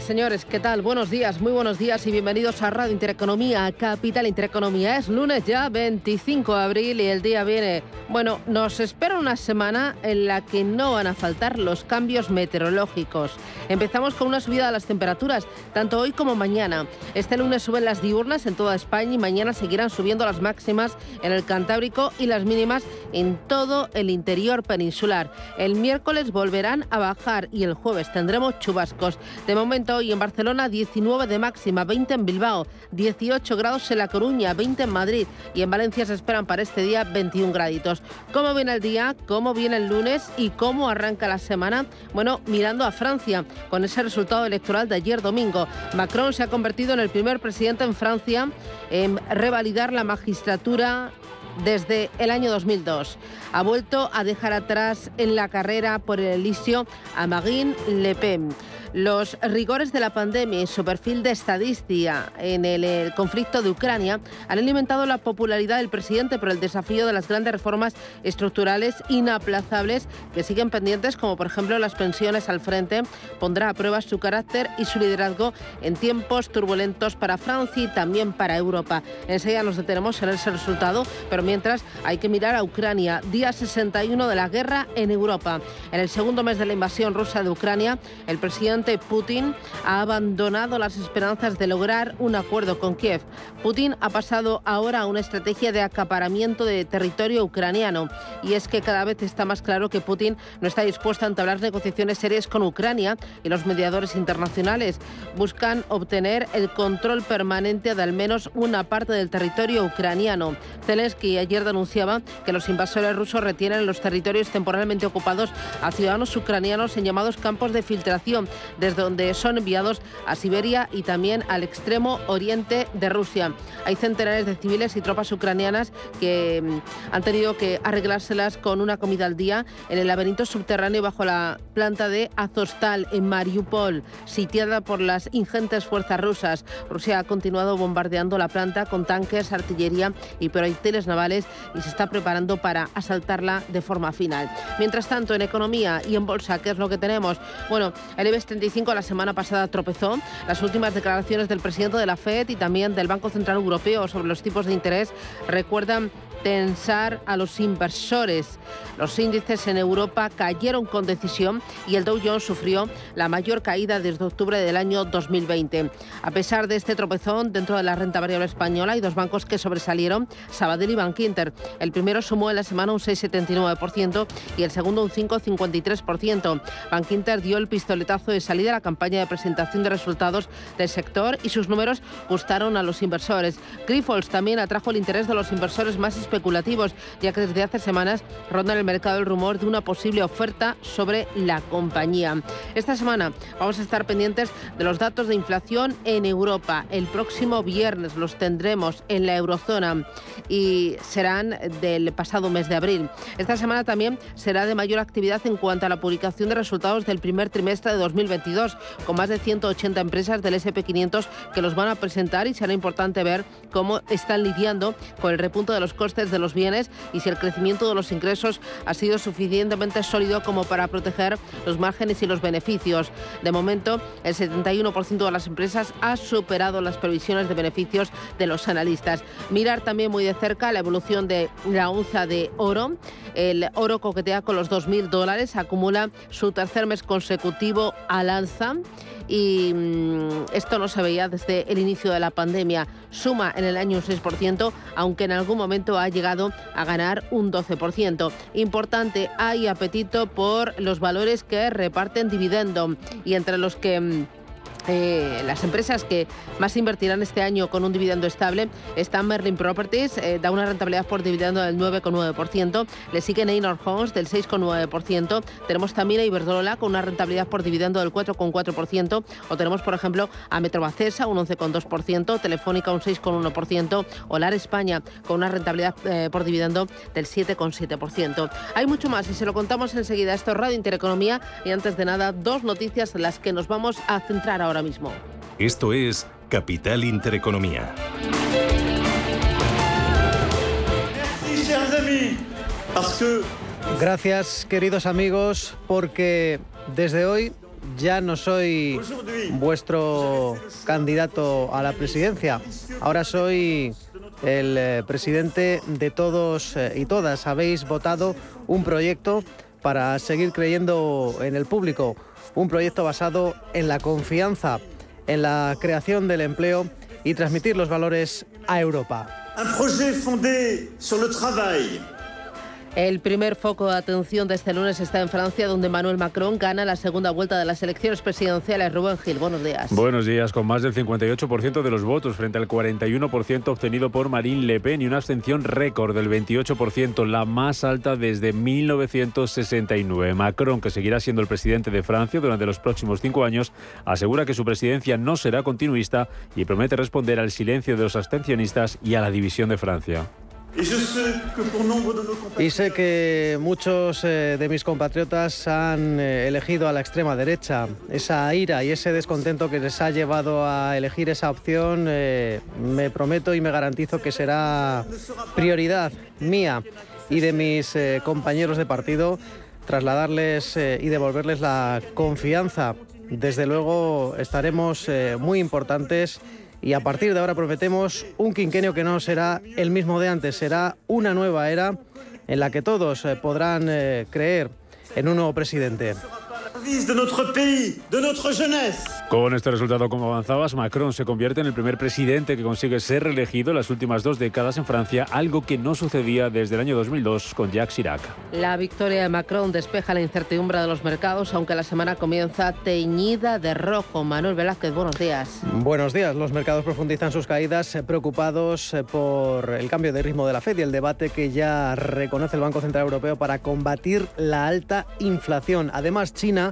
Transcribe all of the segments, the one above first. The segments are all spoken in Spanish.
Señores, ¿qué tal? Buenos días, muy buenos días y bienvenidos a Radio Intereconomía, Capital Intereconomía. Es lunes ya, 25 de abril y el día viene. Bueno, nos espera una semana en la que no van a faltar los cambios meteorológicos. Empezamos con una subida de las temperaturas, tanto hoy como mañana. Este lunes suben las diurnas en toda España y mañana seguirán subiendo las máximas en el Cantábrico y las mínimas en todo el interior peninsular. El miércoles volverán a bajar y el jueves tendremos chubascos. De momento hoy en Barcelona 19 de máxima, 20 en Bilbao, 18 grados en La Coruña, 20 en Madrid y en Valencia se esperan para este día 21 graditos. ¿Cómo viene el día? ¿Cómo viene el lunes? ¿Y cómo arranca la semana? Bueno, mirando a Francia, con ese resultado electoral de ayer domingo. Macron se ha convertido en el primer presidente en Francia en revalidar la magistratura desde el año 2002. Ha vuelto a dejar atrás en la carrera por el Elíseo a Marine Le Pen. Los rigores de la pandemia y su perfil de estadística en el, conflicto de Ucrania han alimentado la popularidad del presidente por el desafío de las grandes reformas estructurales inaplazables que siguen pendientes, como por ejemplo las pensiones al frente, pondrá a prueba su carácter y su liderazgo en tiempos turbulentos para Francia y también para Europa. Enseguida nos detenemos en ese resultado, pero mientras hay que mirar a Ucrania, día 61 de la guerra en Europa. En el segundo mes de la invasión rusa de Ucrania, el presidente Putin ha abandonado las esperanzas de lograr un acuerdo con Kiev. Putin ha pasado ahora a una estrategia de acaparamiento de territorio ucraniano. Y es que cada vez está más claro que Putin no está dispuesto a entablar negociaciones serias con Ucrania y los mediadores internacionales buscan obtener el control permanente de al menos una parte del territorio ucraniano. Zelensky ayer denunciaba que los invasores rusos retienen los territorios temporalmente ocupados a ciudadanos ucranianos en llamados campos de filtración desde donde son enviados a Siberia y también al extremo oriente de Rusia. Hay centenares de civiles y tropas ucranianas que mm, han tenido que arreglárselas con una comida al día en el laberinto subterráneo bajo la planta de Azostal en Mariupol, sitiada por las ingentes fuerzas rusas. Rusia ha continuado bombardeando la planta con tanques, artillería y proyectiles navales y se está preparando para asaltarla de forma final. Mientras tanto, en economía y en bolsa, ¿qué es lo que tenemos? Bueno, el IBEX la semana pasada tropezó. Las últimas declaraciones del presidente de la FED y también del Banco Central Europeo sobre los tipos de interés recuerdan tensar a los inversores. Los índices en Europa cayeron con decisión y el Dow Jones sufrió la mayor caída desde octubre del año 2020. A pesar de este tropezón dentro de la renta variable española, hay dos bancos que sobresalieron, Sabadell y Bankinter. El primero sumó en la semana un 6,79% y el segundo un 5,53%. Bankinter dio el pistoletazo de salida a la campaña de presentación de resultados del sector y sus números gustaron a los inversores. Grifols también atrajo el interés de los inversores más especulativos, ya que desde hace semanas ronda en el mercado el rumor de una posible oferta sobre la compañía. Esta semana vamos a estar pendientes de los datos de inflación en Europa. El próximo viernes los tendremos en la eurozona y serán del pasado mes de abril. Esta semana también será de mayor actividad en cuanto a la publicación de resultados del primer trimestre de 2022, con más de 180 empresas del SP500 que los van a presentar y será importante ver cómo están lidiando con el repunto de los costes de los bienes y si el crecimiento de los ingresos ha sido suficientemente sólido como para proteger los márgenes y los beneficios. De momento, el 71% de las empresas ha superado las previsiones de beneficios de los analistas. Mirar también muy de cerca la evolución de la onza de oro. El oro coquetea con los 2.000 dólares, acumula su tercer mes consecutivo al alza y mm, esto no se veía desde el inicio de la pandemia. Suma en el año un 6%, aunque en algún momento ha llegado a ganar un 12%. Importante, hay apetito por los valores que reparten dividendo y entre los que mm, eh, las empresas que más invertirán este año con un dividendo estable están Merlin Properties, eh, da una rentabilidad por dividendo del 9,9%, le sigue Neynor Homes del 6,9%, tenemos también a Iberdrola con una rentabilidad por dividendo del 4,4%, o tenemos por ejemplo a Metrobacesa un 11,2%, Telefónica un 6,1%, Olar España con una rentabilidad eh, por dividendo del 7,7%. Hay mucho más y se lo contamos enseguida. Esto es Radio Intereconomía y antes de nada dos noticias en las que nos vamos a centrar ahora ahora mismo. Esto es Capital Intereconomía. Gracias, queridos amigos, porque desde hoy ya no soy vuestro candidato a la presidencia. Ahora soy el eh, presidente de todos eh, y todas. Habéis votado un proyecto para seguir creyendo en el público un proyecto basado en la confianza, en la creación del empleo y transmitir los valores a Europa. Un projet fondé sur le travail el primer foco de atención de este lunes está en Francia, donde Emmanuel Macron gana la segunda vuelta de las elecciones presidenciales. Rubén Gil, buenos días. Buenos días, con más del 58% de los votos frente al 41% obtenido por Marine Le Pen y una abstención récord del 28%, la más alta desde 1969. Macron, que seguirá siendo el presidente de Francia durante los próximos cinco años, asegura que su presidencia no será continuista y promete responder al silencio de los abstencionistas y a la división de Francia. Y sé que muchos eh, de mis compatriotas han eh, elegido a la extrema derecha. Esa ira y ese descontento que les ha llevado a elegir esa opción, eh, me prometo y me garantizo que será prioridad mía y de mis compañeros de partido trasladarles y devolverles la confianza. Desde luego estaremos muy importantes y a partir de ahora prometemos un quinquenio que no será el mismo de antes, será una nueva era en la que todos eh, podrán eh, creer en un nuevo presidente. Con este resultado, como avanzabas, Macron se convierte en el primer presidente que consigue ser reelegido en las últimas dos décadas en Francia, algo que no sucedía desde el año 2002 con Jacques Chirac. La victoria de Macron despeja la incertidumbre de los mercados, aunque la semana comienza teñida de rojo. Manuel Velázquez, buenos días. Buenos días. Los mercados profundizan sus caídas, eh, preocupados eh, por el cambio de ritmo de la Fed y el debate que ya reconoce el Banco Central Europeo para combatir la alta inflación. Además, China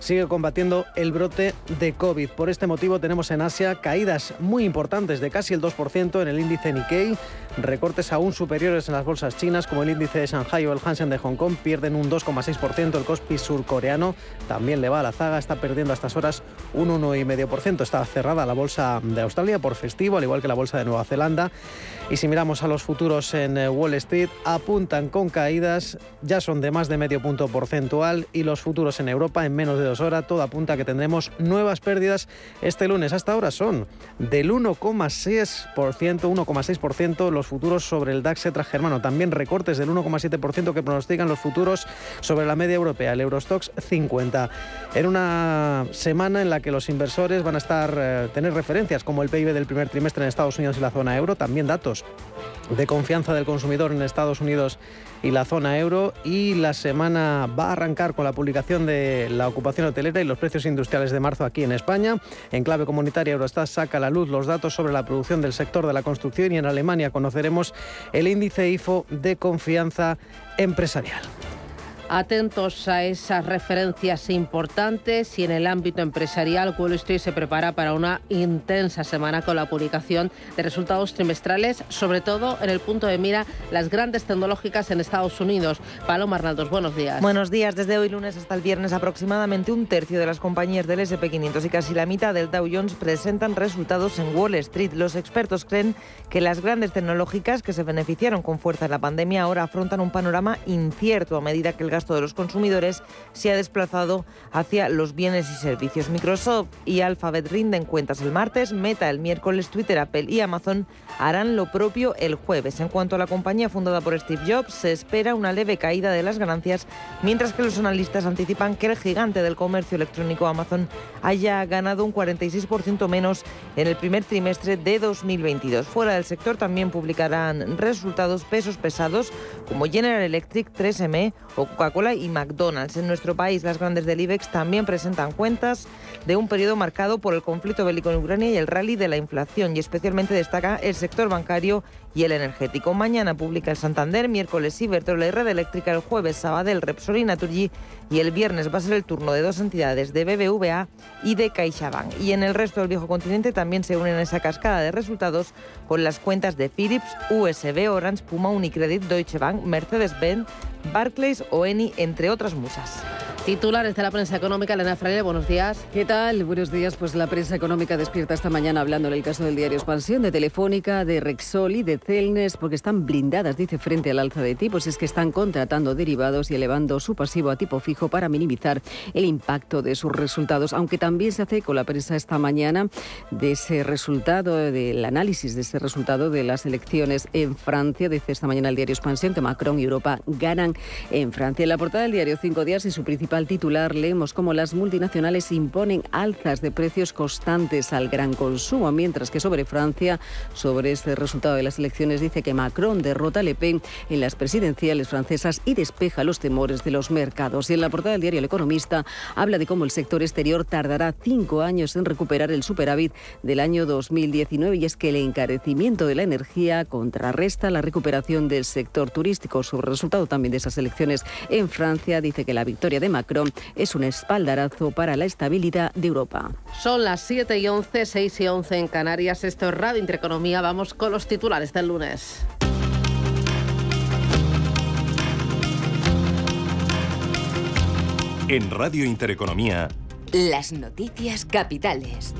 sigue combatiendo el brote de COVID. Por este motivo tenemos en Asia caídas muy importantes de casi el 2% en el índice Nikkei, recortes aún superiores en las bolsas chinas como el índice de Shanghai o el Hansen de Hong Kong, pierden un 2,6%, el Kospi surcoreano también le va a la zaga, está perdiendo a estas horas un 1,5%. Está cerrada la bolsa de Australia por festivo, al igual que la bolsa de Nueva Zelanda. Y si miramos a los futuros en eh, Wall Street, apuntan con caídas, ya son de más de medio punto porcentual y los futuros en Europa en menos de dos horas, todo apunta a que tendremos nuevas pérdidas este lunes. Hasta ahora son del 1,6%, 1,6% los futuros sobre el DAX etra germano, también recortes del 1,7% que pronostican los futuros sobre la media europea, el Eurostox 50. En una semana en la que los inversores van a estar eh, tener referencias como el PIB del primer trimestre en Estados Unidos y la zona euro, también datos de confianza del consumidor en Estados Unidos y la zona euro y la semana va a arrancar con la publicación de la ocupación hotelera y los precios industriales de marzo aquí en España. En clave comunitaria Eurostat saca a la luz los datos sobre la producción del sector de la construcción y en Alemania conoceremos el índice IFO de confianza empresarial. Atentos a esas referencias importantes y en el ámbito empresarial, Wall Street se prepara para una intensa semana con la publicación de resultados trimestrales, sobre todo en el punto de mira las grandes tecnológicas en Estados Unidos. Paloma Arnaldos, buenos días. Buenos días. Desde hoy lunes hasta el viernes aproximadamente un tercio de las compañías del SP500 y casi la mitad del Dow Jones presentan resultados en Wall Street. Los expertos creen que las grandes tecnológicas que se beneficiaron con fuerza en la pandemia ahora afrontan un panorama incierto a medida que el gasto de los consumidores se ha desplazado hacia los bienes y servicios. Microsoft y Alphabet rinden cuentas el martes, Meta el miércoles, Twitter, Apple y Amazon harán lo propio el jueves. En cuanto a la compañía fundada por Steve Jobs, se espera una leve caída de las ganancias, mientras que los analistas anticipan que el gigante del comercio electrónico Amazon haya ganado un 46% menos en el primer trimestre de 2022. Fuera del sector también publicarán resultados pesos pesados como General Electric, 3M o Y McDonald's. En nuestro país, las grandes del IBEX también presentan cuentas. De un periodo marcado por el conflicto bélico en Ucrania y el rally de la inflación, y especialmente destaca el sector bancario y el energético. Mañana publica el Santander, miércoles Iberdrola Red Eléctrica, el jueves Sabadell, Repsol y Naturgy y el viernes va a ser el turno de dos entidades de BBVA y de CaixaBank. Y en el resto del viejo continente también se unen a esa cascada de resultados con las cuentas de Philips, USB, Orange, Puma, Unicredit, Deutsche Bank, Mercedes-Benz, Barclays o Eni, entre otras muchas. Titulares de la prensa económica, Elena Fraile, buenos días. ¿Qué tal? Buenos días. Pues la prensa económica despierta esta mañana hablando en el caso del diario Expansión, de Telefónica, de Rexol y de Celnes, porque están blindadas, dice, frente al alza de tipos. Es que están contratando derivados y elevando su pasivo a tipo fijo para minimizar el impacto de sus resultados, aunque también se hace con la prensa esta mañana de ese resultado, del análisis de ese resultado de las elecciones en Francia. Dice esta mañana el diario Expansión que Macron y Europa ganan en Francia. En la portada del diario Cinco Días y su principal al titular leemos cómo las multinacionales imponen alzas de precios constantes al gran consumo, mientras que sobre Francia, sobre este resultado de las elecciones, dice que Macron derrota a Le Pen en las presidenciales francesas y despeja los temores de los mercados. Y en la portada del diario El Economista habla de cómo el sector exterior tardará cinco años en recuperar el superávit del año 2019 y es que el encarecimiento de la energía contrarresta la recuperación del sector turístico. Sobre el resultado también de esas elecciones en Francia dice que la victoria de Macron Macron es un espaldarazo para la estabilidad de Europa. Son las 7 y 11, 6 y 11 en Canarias. Esto es Radio Intereconomía. Vamos con los titulares del lunes. En Radio Intereconomía. Las noticias capitales.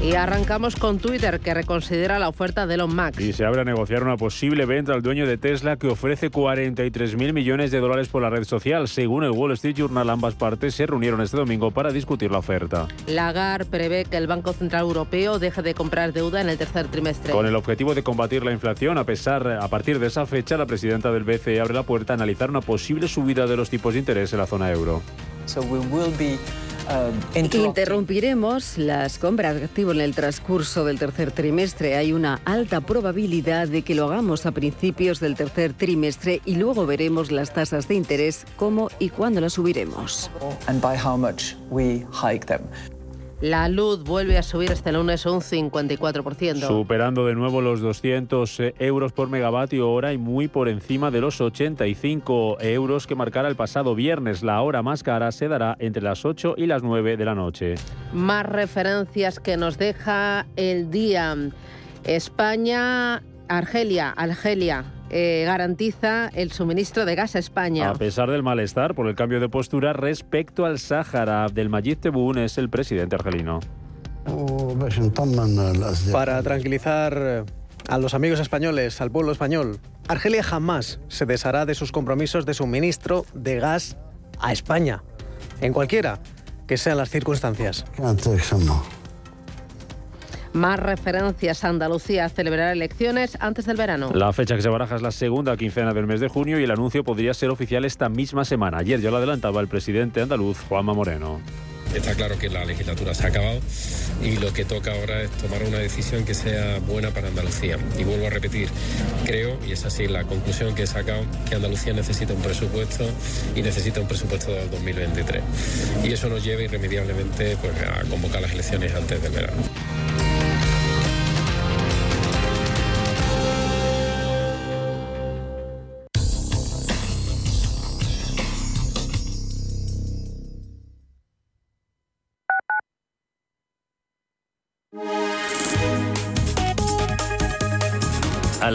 Y arrancamos con Twitter, que reconsidera la oferta de Elon Musk. Y se abre a negociar una posible venta al dueño de Tesla que ofrece 43 mil millones de dólares por la red social. Según el Wall Street Journal, ambas partes se reunieron este domingo para discutir la oferta. Lagarde prevé que el Banco Central Europeo deje de comprar deuda en el tercer trimestre. Con el objetivo de combatir la inflación, a pesar, a partir de esa fecha, la presidenta del BCE abre la puerta a analizar una posible subida de los tipos de interés en la zona euro. Um, Interrumpiremos las compras de activo en el transcurso del tercer trimestre. Hay una alta probabilidad de que lo hagamos a principios del tercer trimestre y luego veremos las tasas de interés, cómo y cuándo las subiremos. La luz vuelve a subir este lunes un 54%. Superando de nuevo los 200 eh, euros por megavatio hora y muy por encima de los 85 euros que marcara el pasado viernes. La hora más cara se dará entre las 8 y las 9 de la noche. Más referencias que nos deja el día. España, Argelia, Argelia, eh, garantiza el suministro de gas a España. A pesar del malestar por el cambio de postura respecto al Sáhara, Abdelmajid Tebboune es el presidente argelino. Para tranquilizar a los amigos españoles, al pueblo español, Argelia jamás se deshará de sus compromisos de suministro de gas a España, en cualquiera que sean las circunstancias. Más referencias. Andalucía celebrar elecciones antes del verano. La fecha que se baraja es la segunda quincena del mes de junio y el anuncio podría ser oficial esta misma semana. Ayer ya lo adelantaba el presidente andaluz, Juanma Moreno. Está claro que la legislatura se ha acabado y lo que toca ahora es tomar una decisión que sea buena para Andalucía. Y vuelvo a repetir, creo, y es así la conclusión que he sacado, que Andalucía necesita un presupuesto y necesita un presupuesto del 2023. Y eso nos lleva irremediablemente pues, a convocar las elecciones antes del verano.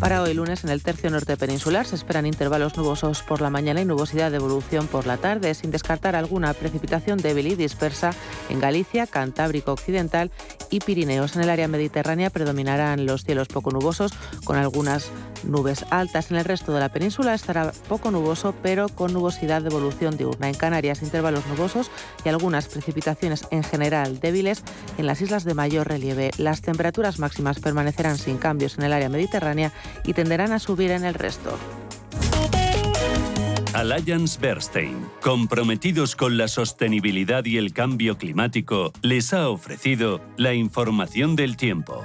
Para hoy lunes en el tercio norte peninsular se esperan intervalos nubosos por la mañana y nubosidad de evolución por la tarde, sin descartar alguna precipitación débil y dispersa en Galicia, Cantábrico Occidental y Pirineos. En el área mediterránea predominarán los cielos poco nubosos con algunas nubes altas. En el resto de la península estará poco nuboso pero con nubosidad de evolución diurna. En Canarias intervalos nubosos y algunas precipitaciones en general débiles en las islas de mayor relieve. Las temperaturas máximas permanecerán sin cambios en el área mediterránea y tenderán a subir en el resto. Alliance Bernstein, comprometidos con la sostenibilidad y el cambio climático, les ha ofrecido la información del tiempo.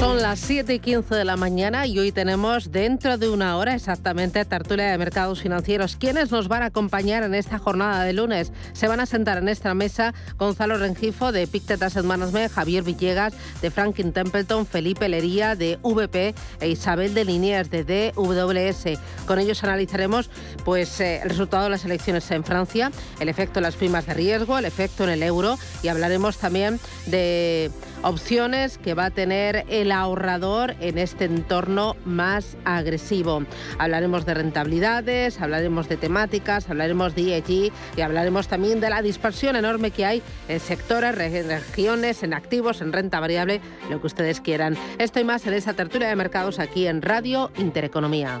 Son las 7 y 15 de la mañana y hoy tenemos dentro de una hora exactamente tertulia de mercados financieros. ¿Quiénes nos van a acompañar en esta jornada de lunes? Se van a sentar en esta mesa Gonzalo Rengifo de Pictet Asset Management, Javier Villegas de Franklin Templeton, Felipe Lería de VP e Isabel de Liniers de DWS. Con ellos analizaremos pues, eh, el resultado de las elecciones en Francia, el efecto en las primas de riesgo, el efecto en el euro y hablaremos también de opciones que va a tener el ahorrador en este entorno más agresivo. Hablaremos de rentabilidades, hablaremos de temáticas, hablaremos de ESG y hablaremos también de la dispersión enorme que hay en sectores, regiones, en activos, en renta variable, lo que ustedes quieran. Esto y más en esta tertulia de mercados aquí en Radio Intereconomía.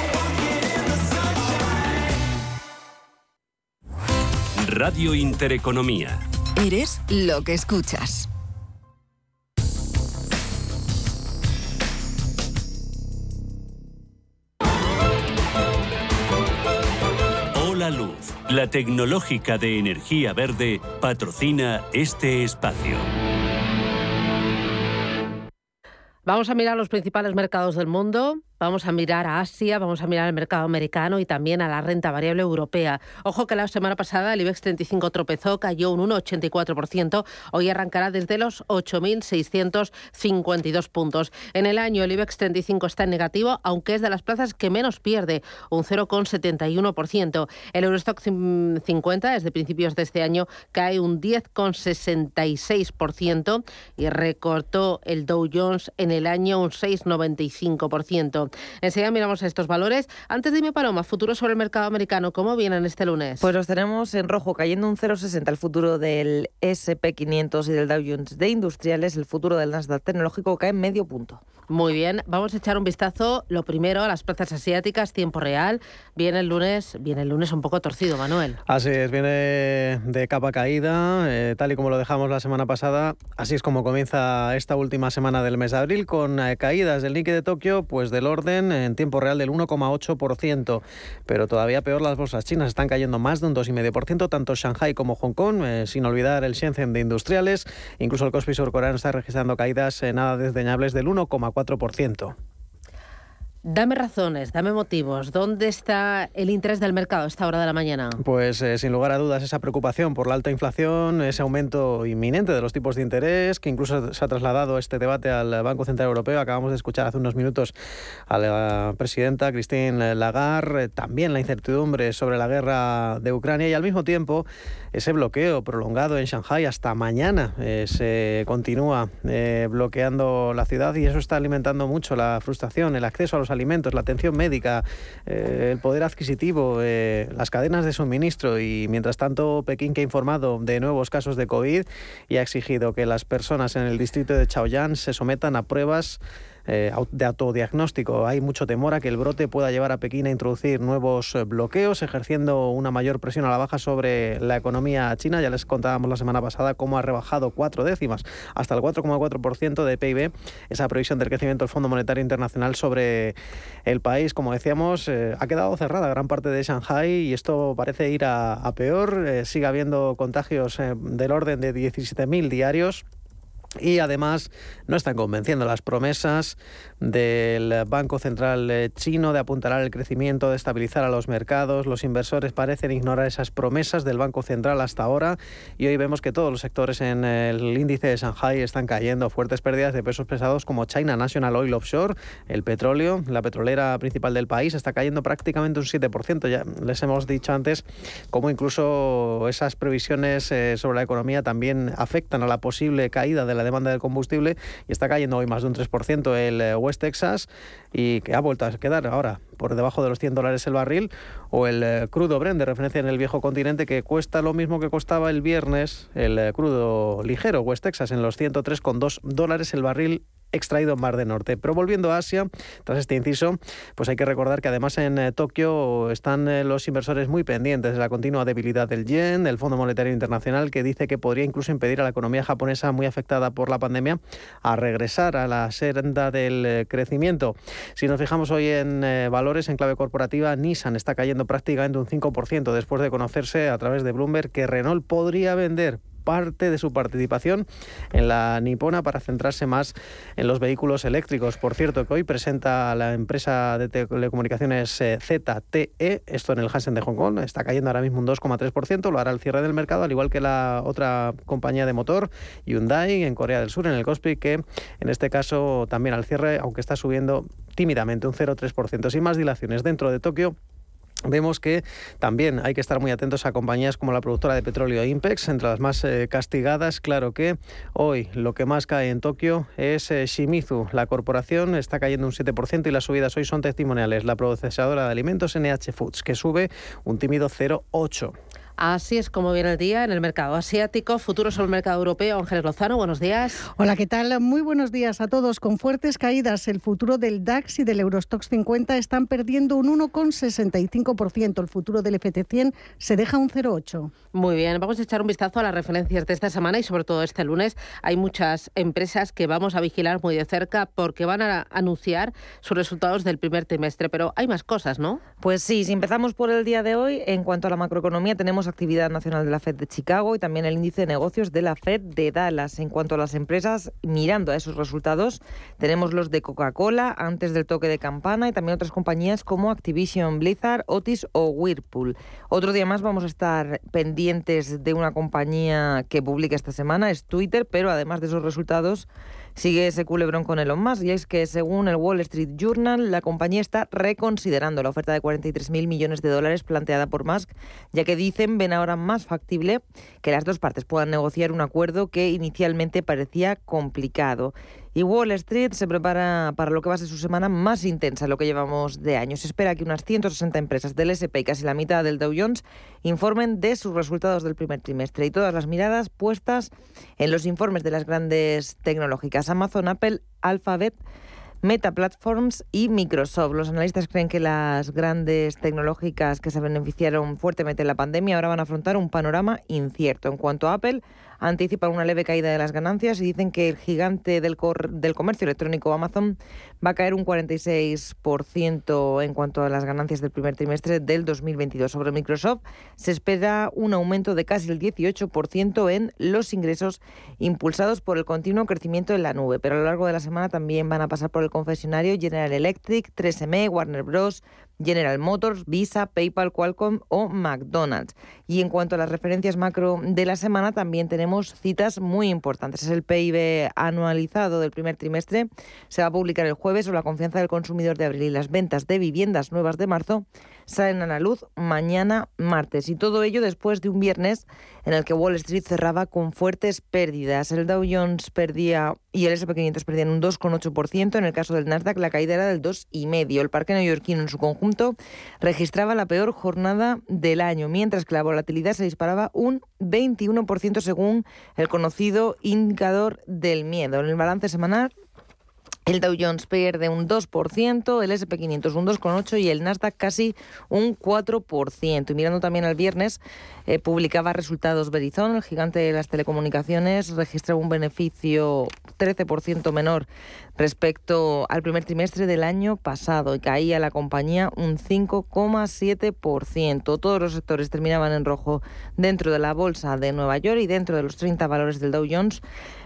Radio Intereconomía. Eres lo que escuchas. Hola Luz, la tecnológica de energía verde, patrocina este espacio. Vamos a mirar los principales mercados del mundo. Vamos a mirar a Asia, vamos a mirar al mercado americano y también a la renta variable europea. Ojo que la semana pasada el IBEX 35 tropezó, cayó un 1,84%. Hoy arrancará desde los 8.652 puntos. En el año el IBEX 35 está en negativo, aunque es de las plazas que menos pierde, un 0,71%. El Eurostock 50 desde principios de este año cae un 10,66% y recortó el Dow Jones en el año un 6,95%. Enseguida miramos estos valores. Antes dime, Paloma, futuro sobre el mercado americano, ¿cómo vienen este lunes? Pues los tenemos en rojo, cayendo un 0,60 el futuro del SP500 y del Dow Jones de industriales. El futuro del Nasdaq tecnológico cae en medio punto. Muy bien, vamos a echar un vistazo, lo primero, a las plazas asiáticas, tiempo real. Viene el lunes, viene el lunes un poco torcido, Manuel. Así es, viene de capa caída, eh, tal y como lo dejamos la semana pasada. Así es como comienza esta última semana del mes de abril, con eh, caídas del Nikkei de Tokio, pues del orden en tiempo real del 1,8%. Pero todavía peor, las bolsas chinas están cayendo más de un 2,5%, tanto Shanghai como Hong Kong, eh, sin olvidar el Shenzhen de industriales. Incluso el Kospi surcoreano está registrando caídas nada desdeñables del 1,4%. Dame razones, dame motivos. ¿Dónde está el interés del mercado a esta hora de la mañana? Pues eh, sin lugar a dudas esa preocupación por la alta inflación, ese aumento inminente de los tipos de interés, que incluso se ha trasladado este debate al Banco Central Europeo. Acabamos de escuchar hace unos minutos a la presidenta Christine Lagarde, también la incertidumbre sobre la guerra de Ucrania y al mismo tiempo ese bloqueo prolongado en Shanghai hasta mañana. Eh, se continúa eh, bloqueando la ciudad y eso está alimentando mucho la frustración, el acceso a los alimentos, la atención médica, eh, el poder adquisitivo, las cadenas de suministro y mientras tanto Pekín que ha informado de nuevos casos de COVID y ha exigido que las personas en el distrito de Chaoyang se sometan a pruebas eh, de autodiagnóstico. Hay mucho temor a que el brote pueda llevar a Pekín a introducir nuevos eh, bloqueos, ejerciendo una mayor presión a la baja sobre la economía china. Ya les contábamos la semana pasada cómo ha rebajado cuatro décimas hasta el 4,4% de PIB esa previsión del crecimiento del Fondo Monetario Internacional sobre el país. Como decíamos, eh, ha quedado cerrada gran parte de Shanghai y esto parece ir a, peor. sigue habiendo contagios del orden de 17.000 diarios y además no están convenciendo las promesas del Banco Central eh, chino de apuntalar el crecimiento, de estabilizar a los mercados. Los inversores parecen ignorar esas promesas del Banco Central hasta ahora y hoy vemos que todos los sectores en el índice de Shanghai están cayendo. Fuertes pérdidas de pesos pesados como China National Oil Offshore, el petróleo, la petrolera principal del país, está cayendo prácticamente un 7%. Ya les hemos dicho antes cómo incluso esas previsiones eh, sobre la economía también afectan a la posible caída de la demanda del combustible y está cayendo hoy más de un 3% el eh, West Texas. Y que ha vuelto a quedar ahora por debajo de los 100 dólares el barril o el eh, crudo Brent de referencia en el viejo continente que cuesta lo mismo que costaba el viernes el eh, crudo ligero West Texas en los 103,2 dólares el barril extraído Mar de Norte. Pero volviendo a Asia, tras este inciso, pues hay que recordar que además en eh, Tokio están eh, los inversores muy pendientes de la continua debilidad del yen, del Fondo Monetario Internacional, que dice que podría incluso impedir a la economía japonesa muy afectada por la pandemia a regresar a la senda del eh, crecimiento. Si nos fijamos hoy en valores en clave corporativa, Nissan está cayendo prácticamente un 5% después de conocerse a través de Bloomberg que Renault podría vender parte de su participación en la nipona para centrarse más en los vehículos eléctricos. Por cierto, que hoy presenta la empresa de telecomunicaciones eh, ZTE, esto en el Hansen de Hong Kong, está cayendo ahora mismo un 2,3%, lo hará al cierre del mercado, al igual que la otra compañía de motor, Hyundai, en Corea del Sur, en el Kospi, que en este caso también al cierre, aunque está subiendo tímidamente un 0,3%. Sin más dilaciones, dentro de Tokio Vemos que también hay que estar muy atentos a compañías como la productora de petróleo Impex, entre las más eh, castigadas. Claro que hoy lo que más cae en Tokio es eh, Shimizu. La corporación está cayendo un 7% y las subidas hoy son testimoniales. La procesadora de alimentos NH Foods, que sube un tímido 0,8%. Así es como viene el día en el mercado asiático, futuro sobre el mercado europeo. Ángeles Lozano, buenos días. Hola, ¿qué tal? Muy buenos días a todos. Con fuertes caídas, el futuro del DAX y del Eurostox 50 están perdiendo un 1,65%. El futuro del FT100 se deja un 0,8%. Muy bien, vamos a echar un vistazo a las referencias de esta semana y sobre todo este lunes. Hay muchas empresas que vamos a vigilar muy de cerca porque van a anunciar sus resultados del primer trimestre, pero hay más cosas, ¿no? Pues sí, si empezamos por el día de hoy, en cuanto a la macroeconomía, tenemos actividad nacional de la Fed de Chicago y también el índice de negocios de la Fed de Dallas. En cuanto a las empresas, mirando a esos resultados, tenemos los de Coca-Cola antes del toque de campana y también otras compañías como Activision, Blizzard, Otis o Whirlpool. Otro día más vamos a estar pendientes de una compañía que publica esta semana, es Twitter, pero además de esos resultados, Sigue ese culebrón con Elon Musk y es que según el Wall Street Journal, la compañía está reconsiderando la oferta de 43.000 millones de dólares planteada por Musk, ya que dicen ven ahora más factible que las dos partes puedan negociar un acuerdo que inicialmente parecía complicado. Y Wall Street se prepara para lo que va a ser su semana más intensa, lo que llevamos de años. Se espera que unas 160 empresas del SP y casi la mitad del Dow Jones informen de sus resultados del primer trimestre y todas las miradas puestas en los informes de las grandes tecnológicas Amazon, Apple, Alphabet, Meta Platforms y Microsoft. Los analistas creen que las grandes tecnológicas que se beneficiaron fuertemente en la pandemia ahora van a afrontar un panorama incierto. En cuanto a Apple, anticipan una leve caída de las ganancias y dicen que el gigante del, comercio electrónico Amazon va a caer un 46% en cuanto a las ganancias del primer trimestre del 2022. Sobre Microsoft se espera un aumento de casi el 18% en los ingresos impulsados por el continuo crecimiento en la nube, pero a lo largo de la semana también van a pasar por el confesionario General Electric, 3M, Warner Bros., General Motors, Visa, PayPal, Qualcomm o McDonald's. Y en cuanto a las referencias macro de la semana, también tenemos citas muy importantes. Es el PIB anualizado del primer trimestre. Se va a publicar el jueves o la confianza del consumidor de abril y las ventas de viviendas nuevas de marzo salen a la luz mañana martes. Y todo ello después de un viernes en el que Wall Street cerraba con fuertes pérdidas. El Dow Jones perdía y el SP500 perdían un 2,8%. En el caso del Nasdaq la caída era del 2,5%. El parque neoyorquino en su conjunto registraba la peor jornada del año, mientras que la volatilidad se disparaba un 21% según el conocido indicador del miedo. En el balance semanal el Dow Jones pierde un 2%, el SP500 un 2,8% y el Nasdaq casi un 4%. Y mirando también al viernes, eh, publicaba resultados Verizon, el gigante de las telecomunicaciones, registraba un beneficio 13% menor respecto al primer trimestre del año pasado y caía la compañía un 5,7%. Todos los sectores terminaban en rojo dentro de la bolsa de Nueva York y dentro de los 30 valores del Dow Jones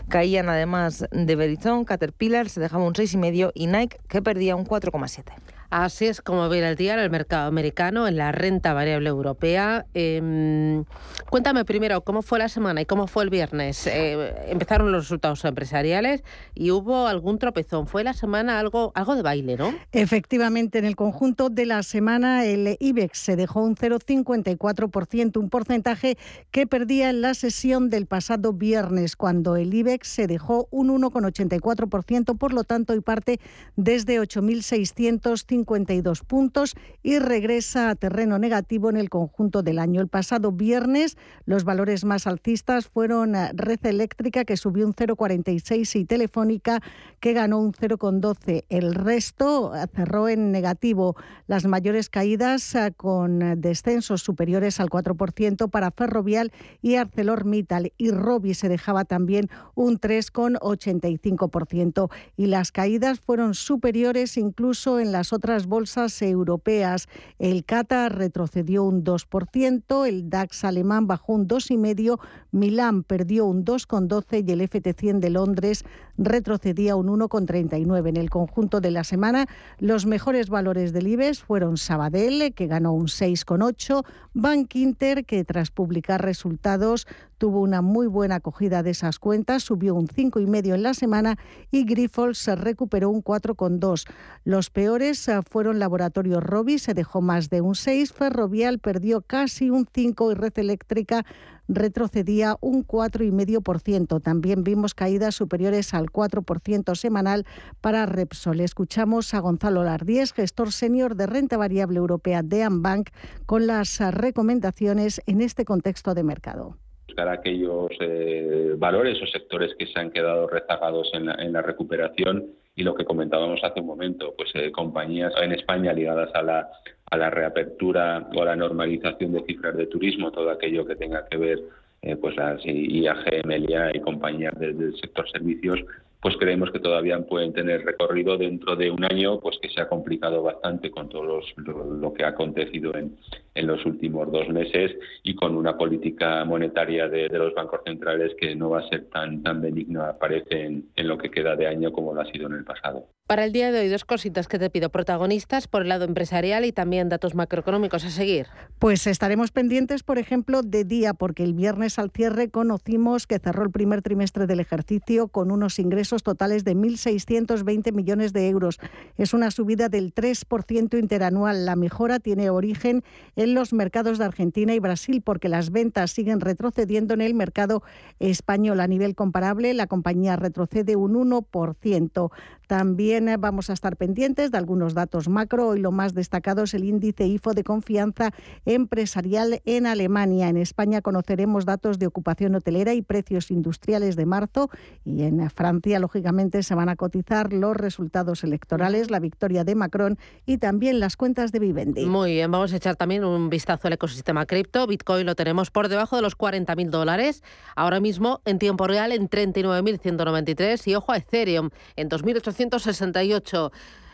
Caían además de Verizon, Caterpillar se dejaba un 6,5 y Nike que perdía un 4,7. Así es como viene el día en el mercado americano, en la renta variable europea. Em, cuéntame primero cómo fue la semana y cómo fue el viernes. Eh, empezaron los resultados empresariales y hubo algún tropezón. Fue la semana algo, algo de baile, ¿no? Efectivamente, en el conjunto de la semana el IBEX se dejó un 0,54%, un porcentaje que perdía en la sesión del pasado viernes, cuando el IBEX se dejó un 1,84%, por lo tanto, y parte desde 8.650 52 puntos y regresa a terreno negativo en el conjunto del año. El pasado viernes los valores más alcistas fueron eh, Red Eléctrica que subió un 0,46 y Telefónica que ganó un 0,12. El resto eh, cerró en negativo. Las mayores caídas eh, con descensos superiores al 4% para Ferrovial y ArcelorMittal y Robi se dejaba también un 3,85% y las caídas fueron superiores incluso en las otras otras bolsas europeas. El CATA retrocedió un 2%, el DAX alemán bajó un 2,5%, Milán perdió un 2,12% y el FT100 de Londres retrocedía un 1,39%. En el conjunto de la semana, los mejores valores del IBEX fueron Sabadell, que ganó un 6,8%, Bank Inter, que tras publicar resultados tuvo una muy buena acogida de esas cuentas, subió un 5,5 en la semana y Grifols recuperó un 4,2. Los peores eh, fueron Laboratorio Robi, se dejó más de un 6, Ferrovial perdió casi un 5 y Red Eléctrica retrocedía un 4,5%. También vimos caídas superiores al 4% semanal para Repsol. Escuchamos a Gonzalo Lardíez, gestor senior de renta variable europea de Ambank, con las recomendaciones en este contexto de mercado buscar aquellos eh, valores o sectores que se han quedado rezagados en la, en la, recuperación y lo que comentábamos hace un momento, pues eh, compañías en España ligadas a la, a la reapertura o a la normalización de cifras de turismo, todo aquello que tenga que ver eh, pues las IAG, Melia y compañías del sector servicios, pues creemos que todavía pueden tener recorrido dentro de un año, pues que se ha complicado bastante con todo lo, que ha acontecido en, en, los últimos dos meses y con una política monetaria de, los bancos centrales que no va a ser tan, tan benigna, parece, en, en lo que queda de año como lo ha sido en el pasado. Para el día de hoy, dos cositas que te pido. Protagonistas por el lado empresarial y también datos macroeconómicos a seguir. Pues estaremos pendientes, por ejemplo, de día, porque el viernes al cierre conocimos que cerró el primer trimestre del ejercicio con unos ingresos totales de 1.620 millones de euros. Es una subida del 3% interanual. La mejora tiene origen en los mercados de Argentina y Brasil, porque las ventas siguen retrocediendo en el mercado español. A nivel comparable, la compañía retrocede un 1%. También vamos a estar pendientes de algunos datos macro. y lo más destacado es el índice IFO de confianza empresarial en Alemania. En España conoceremos datos de ocupación hotelera y precios industriales de marzo. Y en Francia, lógicamente, se van a cotizar los resultados electorales, la victoria de Macron y también las cuentas de Vivendi. Muy bien, vamos a echar también un vistazo al ecosistema cripto. Bitcoin lo tenemos por debajo de los 40.000 dólares. Ahora mismo, en tiempo real, en 39.193. Y ojo a Ethereum, en 2.800 268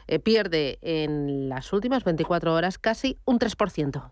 eh, pierde en las últimas 24 horas casi un 3%.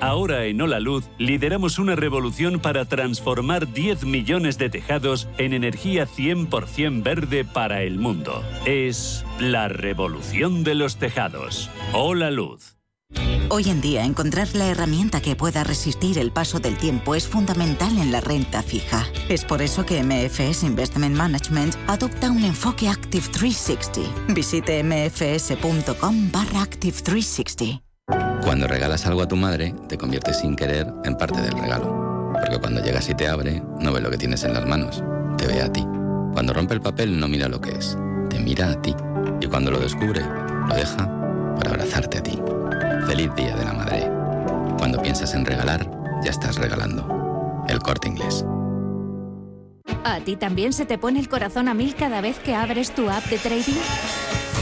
Ahora en Hola Luz lideramos una revolución para transformar 10 millones de tejados en energía 100% verde para el mundo. Es la revolución de los tejados. Hola Luz. Hoy en día encontrar la herramienta que pueda resistir el paso del tiempo es fundamental en la renta fija. Es por eso que MFS Investment Management adopta un enfoque Active 360. Visite mfs.com barra Active 360. Cuando regalas algo a tu madre, te conviertes sin querer en parte del regalo. Porque cuando llegas y te abre, no ve lo que tienes en las manos, te ve a ti. Cuando rompe el papel, no mira lo que es, te mira a ti. Y cuando lo descubre, lo deja para abrazarte a ti. Feliz Día de la Madre. Cuando piensas en regalar, ya estás regalando. El corte inglés. ¿A ti también se te pone el corazón a mil cada vez que abres tu app de trading?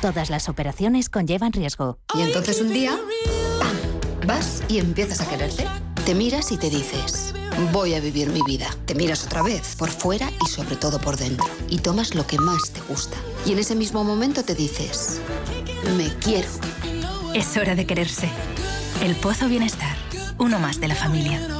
Todas las operaciones conllevan riesgo. Y entonces un día, ¡pam! Vas y empiezas a quererte. Te miras y te dices, voy a vivir mi vida. Te miras otra vez, por fuera y sobre todo por dentro. Y tomas lo que más te gusta. Y en ese mismo momento te dices, me quiero. Es hora de quererse. El Pozo Bienestar. Uno más de la familia.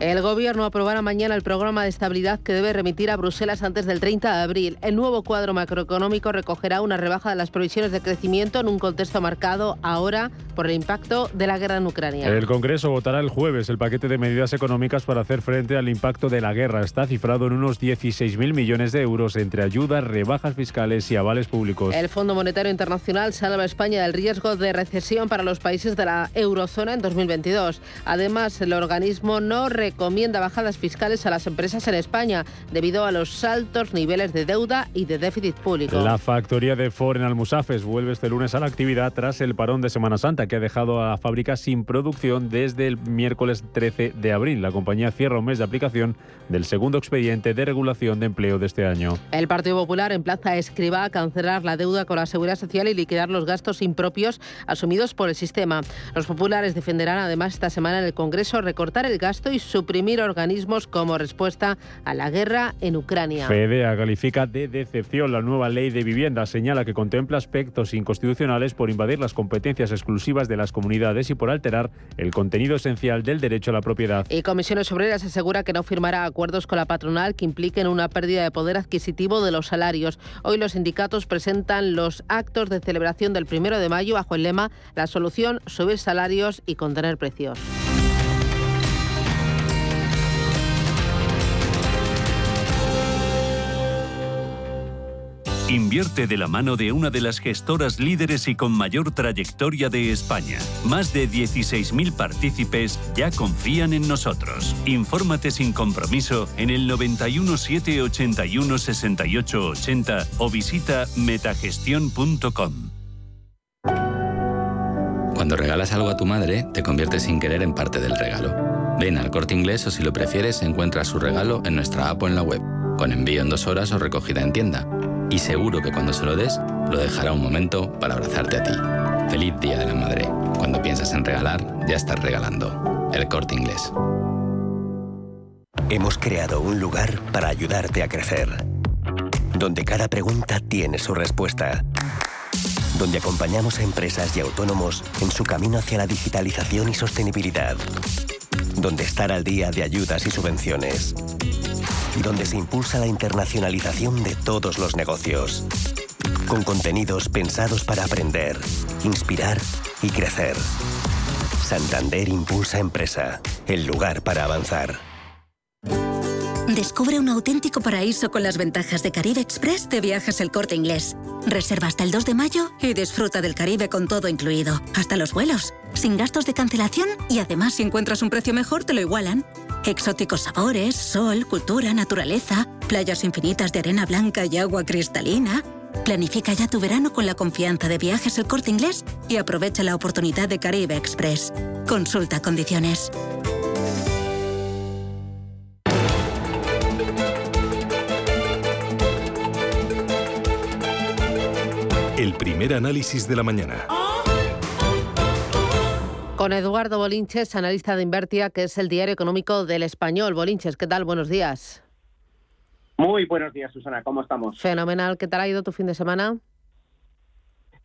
El Gobierno aprobará mañana el programa de estabilidad que debe remitir a Bruselas antes del 30 de abril. El nuevo cuadro macroeconómico recogerá una rebaja de las previsiones de crecimiento en un contexto marcado ahora por el impacto de la guerra en Ucrania. El Congreso votará el jueves el paquete de medidas económicas para hacer frente al impacto de la guerra. Está cifrado en unos 16.000 millones de euros entre ayudas, rebajas fiscales y avales públicos. El Fondo Monetario Internacional salva a España del riesgo de recesión para los países de la eurozona en 2022. Además, el organismo no recomienda bajadas fiscales a las empresas en España debido a los altos niveles de deuda y de déficit público. La factoría de Ford en Almusafes vuelve este lunes a la actividad tras el parón de Semana Santa que ha dejado a la fábrica sin producción desde el miércoles 13 de abril. La compañía cierra un mes de aplicación del segundo expediente de regulación de empleo de este año. El Partido Popular emplaza a Escriba a cancelar la deuda con la Seguridad Social y liquidar los gastos impropios asumidos por el sistema. Los populares defenderán además esta semana en el Congreso recortar el gasto y suprimir organismos como respuesta a la guerra en Ucrania. FEDEA califica de decepción la nueva ley de vivienda. Señala que contempla aspectos inconstitucionales por invadir las competencias exclusivas de las comunidades y por alterar el contenido esencial del derecho a la propiedad. Y Comisiones Obreras asegura que no firmará acuerdos con la patronal que impliquen una pérdida de poder adquisitivo de los salarios. Hoy los sindicatos presentan los actos de celebración del primero de mayo bajo el lema La solución, subir salarios y contener precios. Invierte de la mano de una de las gestoras líderes y con mayor trayectoria de España. Más de 16.000 partícipes ya confían en nosotros. Infórmate sin compromiso en el 91 781 68 80 o visita metagestión.com. Cuando regalas algo a tu madre, te conviertes sin querer en parte del regalo. Ven al corte inglés o si lo prefieres, encuentra su regalo en nuestra app o en la web, con envío en dos horas o recogida en tienda y seguro que cuando se lo des, lo dejará un momento para abrazarte a ti. Feliz Día de la Madre. Cuando piensas en regalar, ya estás regalando. El corte inglés. Hemos creado un lugar para ayudarte a crecer, donde cada pregunta tiene su respuesta, donde acompañamos a empresas y autónomos en su camino hacia la digitalización y sostenibilidad, donde estar al día de ayudas y subvenciones donde se impulsa la internacionalización de todos los negocios. Con contenidos pensados para aprender, inspirar y crecer. Santander Impulsa Empresa, el lugar para avanzar. Descubre un auténtico paraíso con las ventajas de Caribe Express de Viajes El Corte Inglés. Reserva hasta el 2 de mayo y disfruta del Caribe con todo incluido, hasta los vuelos, sin gastos de cancelación y además si encuentras un precio mejor te lo igualan. Exóticos sabores, sol, cultura, naturaleza, playas infinitas de arena blanca y agua cristalina. Planifica ya tu verano con la confianza de Viajes El Corte Inglés y aprovecha la oportunidad de Caribe Express. Consulta condiciones. El primer análisis de la mañana. Con Eduardo Bolinches, analista de Invertia, que es el diario económico del español. Bolinches, ¿qué tal? Buenos días. Muy buenos días, Susana. ¿Cómo estamos? Fenomenal. ¿Qué tal ha ido tu fin de semana?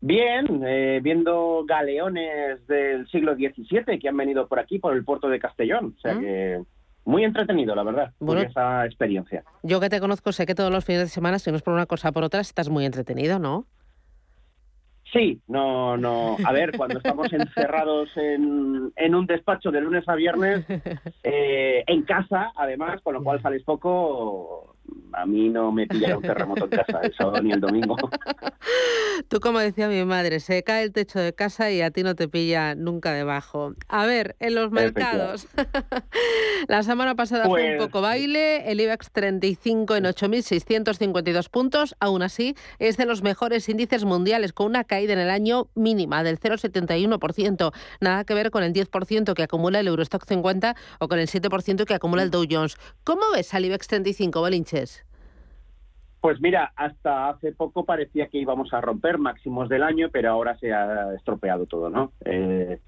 Bien, eh, viendo galeones del siglo XVII que han venido por aquí, por el puerto de Castellón. O sea ¿Mm? que muy entretenido, la verdad, Bueno. por esa experiencia. Yo que te conozco, sé que todos los fines de semana, si no es por una cosa o por otra, estás muy entretenido, ¿no? Sí, no, no. A ver, cuando estamos encerrados en, en un despacho de lunes a viernes, eh, en casa, además, con lo cual sales poco, a mí no me pilla un terremoto en casa el sábado ni el domingo. Tú, como decía mi madre, se cae el techo de casa y a ti no te pilla nunca debajo. A ver, en los mercados. La semana pasada fue un Pues- poco baile, el IBEX 35 en 8.652 puntos, aún así es de los mejores índices mundiales, con una caída en el año mínima del 0,71%, nada que ver con el 10% que acumula el Eurostock 50 o con el 7% que acumula el Dow Jones. ¿Cómo ves al IBEX 35, Pues mira, hasta hace poco parecía que íbamos a romper máximos del año, pero ahora se ha estropeado todo, ¿no? Eh,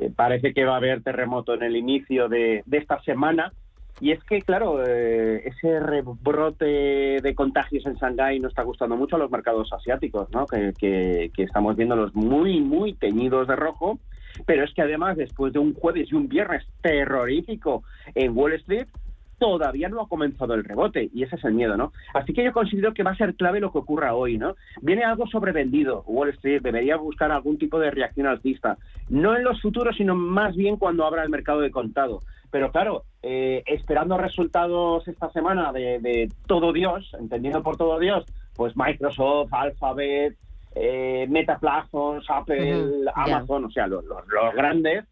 eh, parece que va a haber terremoto en el inicio de, de esta semana. Y es que, claro, eh, ese rebrote de contagios en Shanghái no está gustando mucho a los mercados asiáticos, ¿no? Que, que, que estamos viéndolos muy, muy teñidos de rojo. Pero es que además, después de un jueves y un viernes terrorífico en Wall Street, todavía no ha comenzado el rebote y ese es el miedo, ¿no? Así que yo considero que va a ser clave lo que ocurra hoy, ¿no? Viene algo sobrevendido, Wall Street debería buscar algún tipo de reacción alcista, no en los futuros, sino más bien cuando abra el mercado de contado. Pero claro, eh, esperando resultados esta semana de, de todo Dios, entendiendo por todo Dios, pues Microsoft, Alphabet, eh, Meta Platforms, Apple. Amazon, o sea, los, los- los grandes,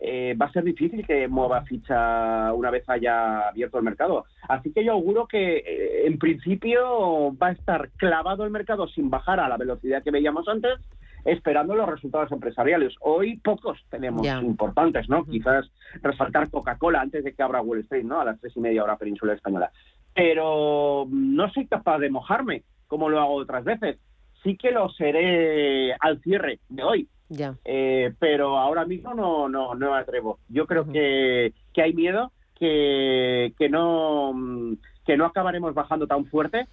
eh, va a ser difícil que mueva ficha una vez haya abierto el mercado. Así que yo auguro que eh, en principio va a estar clavado el mercado sin bajar a la velocidad que veíamos antes, esperando los resultados empresariales. Hoy pocos tenemos importantes, ¿no? Quizás resaltar Coca-Cola antes de que abra Wall Street, ¿no? A las tres y media hora península española. Pero no soy capaz de mojarme como lo hago otras veces. Sí que lo seré al cierre de hoy. Ya. Eh, pero ahora mismo no, no, no me atrevo. Yo creo que, que hay miedo, que, que, no, que no acabaremos bajando tan fuerte,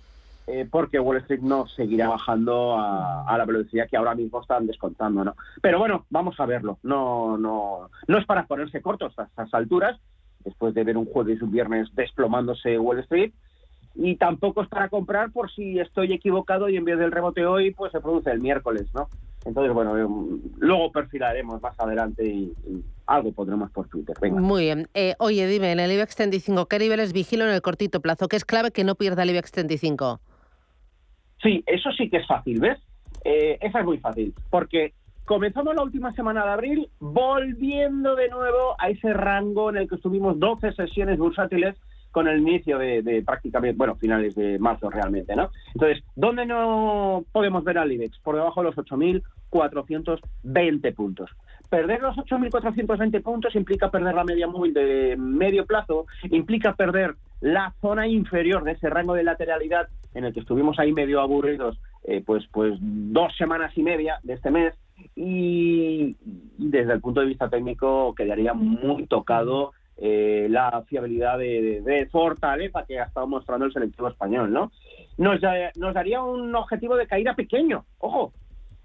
eh, porque Wall Street no seguirá bajando a, a la velocidad que ahora mismo están descontando. ¿no? Pero bueno, vamos a verlo. No, no, no es para ponerse cortos a estas alturas, después de ver un jueves y un viernes desplomándose Wall Street. Y tampoco es para comprar por si estoy equivocado y en vez del rebote hoy, pues se produce el miércoles, ¿no? Entonces, bueno, eh, luego perfilaremos más adelante y, y algo pondremos por Twitter. Venga. Muy bien. Eh, oye, dime, en el IBEX 35, ¿qué niveles vigilo en el cortito plazo? ¿Qué es clave que no pierda el IBEX 35? Sí, eso sí que es fácil, ¿ves? Eh, esa es muy fácil, porque comenzamos la última semana de abril volviendo de nuevo a ese rango en el que estuvimos 12 sesiones bursátiles con el inicio de, de prácticamente, bueno, finales de marzo realmente, ¿no? Entonces, ¿dónde no podemos ver al IBEX? Por debajo de los 8.420 puntos. Perder los 8.420 puntos implica perder la media móvil de medio plazo, implica perder la zona inferior de ese rango de lateralidad en el que estuvimos ahí medio aburridos, eh, pues, pues dos semanas y media de este mes, y, desde el punto de vista técnico quedaría muy tocado eh, la fiabilidad de, fortaleza que ha estado mostrando el selectivo español, ¿no? Nos, nos daría un objetivo de caída pequeño, ojo,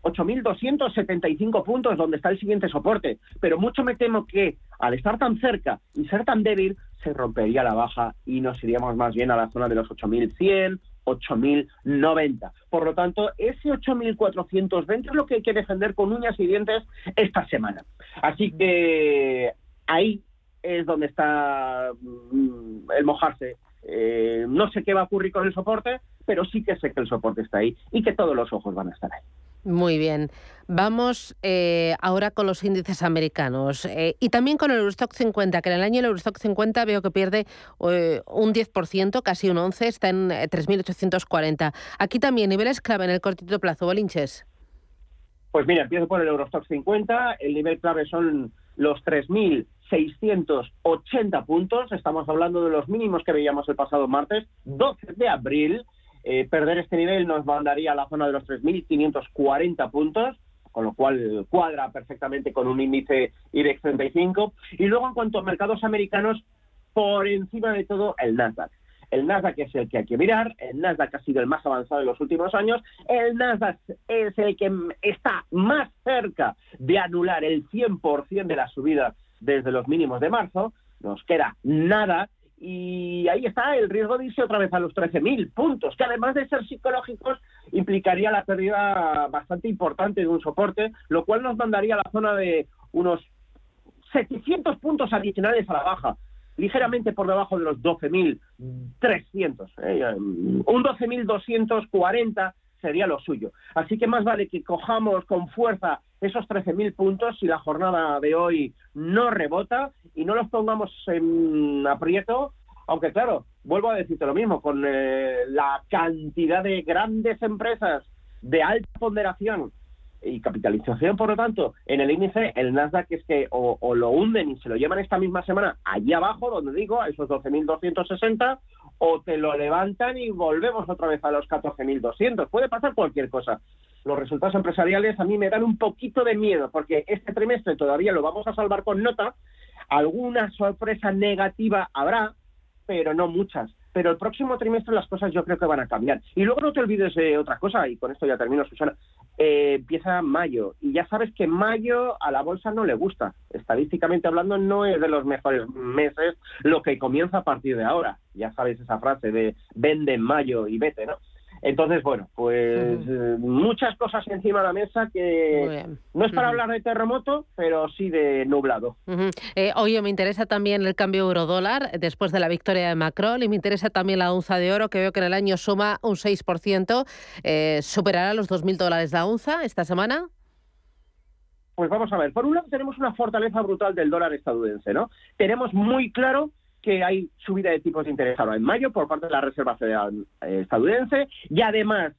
8.275 puntos, donde está el siguiente soporte. Pero mucho me temo que al estar tan cerca y ser tan débil, se rompería la baja y nos iríamos más bien a la zona de los 8.100, 8.090. Por lo tanto, ese 8.420 es lo que hay que defender con uñas y dientes esta semana. Así que ahí es donde está mm, el mojarse. Eh, no sé qué va a ocurrir con el soporte, pero sí que sé que el soporte está ahí y que todos los ojos van a estar ahí. Muy bien. Vamos eh, ahora con los índices americanos eh, y también con el Eurostock 50, que en el año el Eurostock 50 veo que pierde eh, un 10%, casi un 11%, está en eh, 3.840. Aquí también niveles clave en el cortito plazo, Bolinches. Pues mira, empiezo por el Eurostock 50. El nivel clave son los 3.680 puntos. Estamos hablando de los mínimos que veíamos el pasado martes, 12 de abril. Eh, perder este nivel nos mandaría a la zona de los 3.540 puntos, con lo cual cuadra perfectamente con un índice IBEX 35. Y luego, en cuanto a mercados americanos, por encima de todo, el Nasdaq. El Nasdaq es el que hay que mirar, el Nasdaq ha sido el más avanzado en los últimos años, el Nasdaq es el que está más cerca de anular el 100% de la subida desde los mínimos de marzo, nos queda nada y ahí está el riesgo de irse otra vez a los 13.000 puntos, que además de ser psicológicos, implicaría la pérdida bastante importante de un soporte, lo cual nos mandaría a la zona de unos 700 puntos adicionales a la baja, ligeramente por debajo de los 12.300. ¿eh? Un 12.240 sería lo suyo. Así que más vale que cojamos con fuerza esos 13.000 puntos si la jornada de hoy no rebota y no los pongamos en aprieto, aunque claro, vuelvo a decirte lo mismo, con eh, la cantidad de grandes empresas de alta ponderación y capitalización, por lo tanto, en el índice, el Nasdaq es que o, lo hunden y se lo llevan esta misma semana allí abajo, donde digo, a esos 12.260, o te lo levantan y volvemos otra vez a los 14.200. Puede pasar cualquier cosa. Los resultados empresariales a mí me dan un poquito de miedo, porque este trimestre todavía lo vamos a salvar con nota. Alguna sorpresa negativa habrá, pero no muchas pero el próximo trimestre las cosas yo creo que van a cambiar. Y luego no te olvides de otra cosa, y con esto ya termino, Susana. Eh, empieza mayo, y ya sabes que mayo a la bolsa no le gusta. Estadísticamente hablando, no es de los mejores meses lo que comienza a partir de ahora. Ya sabes esa frase de vende en mayo y vete, ¿no? Entonces, bueno, pues eh, muchas cosas encima de la mesa que no es para hablar de terremoto, pero sí de nublado. Eh, oye, me interesa también el cambio euro-dólar después de la victoria de Macron y me interesa también la onza de oro, que veo que en el año suma un 6%. Eh, ¿Superará los 2.000 dólares la onza esta semana? Pues vamos a ver. Por un lado tenemos una fortaleza brutal del dólar estadounidense, ¿no? Tenemos muy claro que hay subida de tipos de interés ahora en mayo por parte de la Reserva Federal eh, estadounidense y además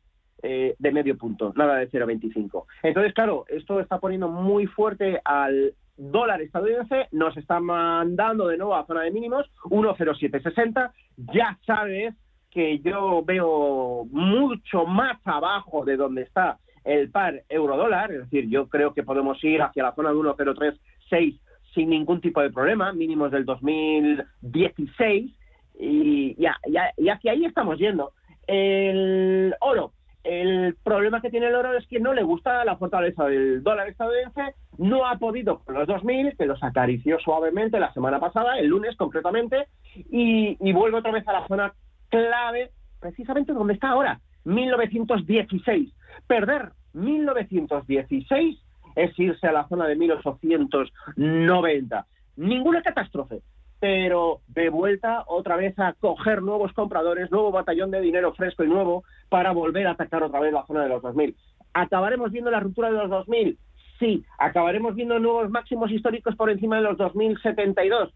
eh, de medio punto, nada de 0,25. Entonces, claro, esto está poniendo muy fuerte al dólar estadounidense, nos está mandando de nuevo a zona de mínimos, 1,0760. Ya sabes que yo veo mucho más abajo de donde está el par euro-dólar, es decir, yo creo que podemos ir hacia la zona de 1,036 sin ningún tipo de problema, mínimos del 2016, y, ya, y hacia ahí estamos yendo. El oro, el problema que tiene el oro es que no le gusta la fortaleza del dólar estadounidense, no ha podido con los 2.000, que los acarició suavemente la semana pasada, el lunes concretamente, y, y vuelve otra vez a la zona clave, precisamente donde está ahora, 1916. Perder 1916 es irse a la zona de 1890. Ninguna catástrofe, pero de vuelta otra vez a coger nuevos compradores, nuevo batallón de dinero fresco y nuevo para volver a atacar otra vez la zona de los 2000. ¿Acabaremos viendo la ruptura de los 2000? Sí. ¿Acabaremos viendo nuevos máximos históricos por encima de los 2072?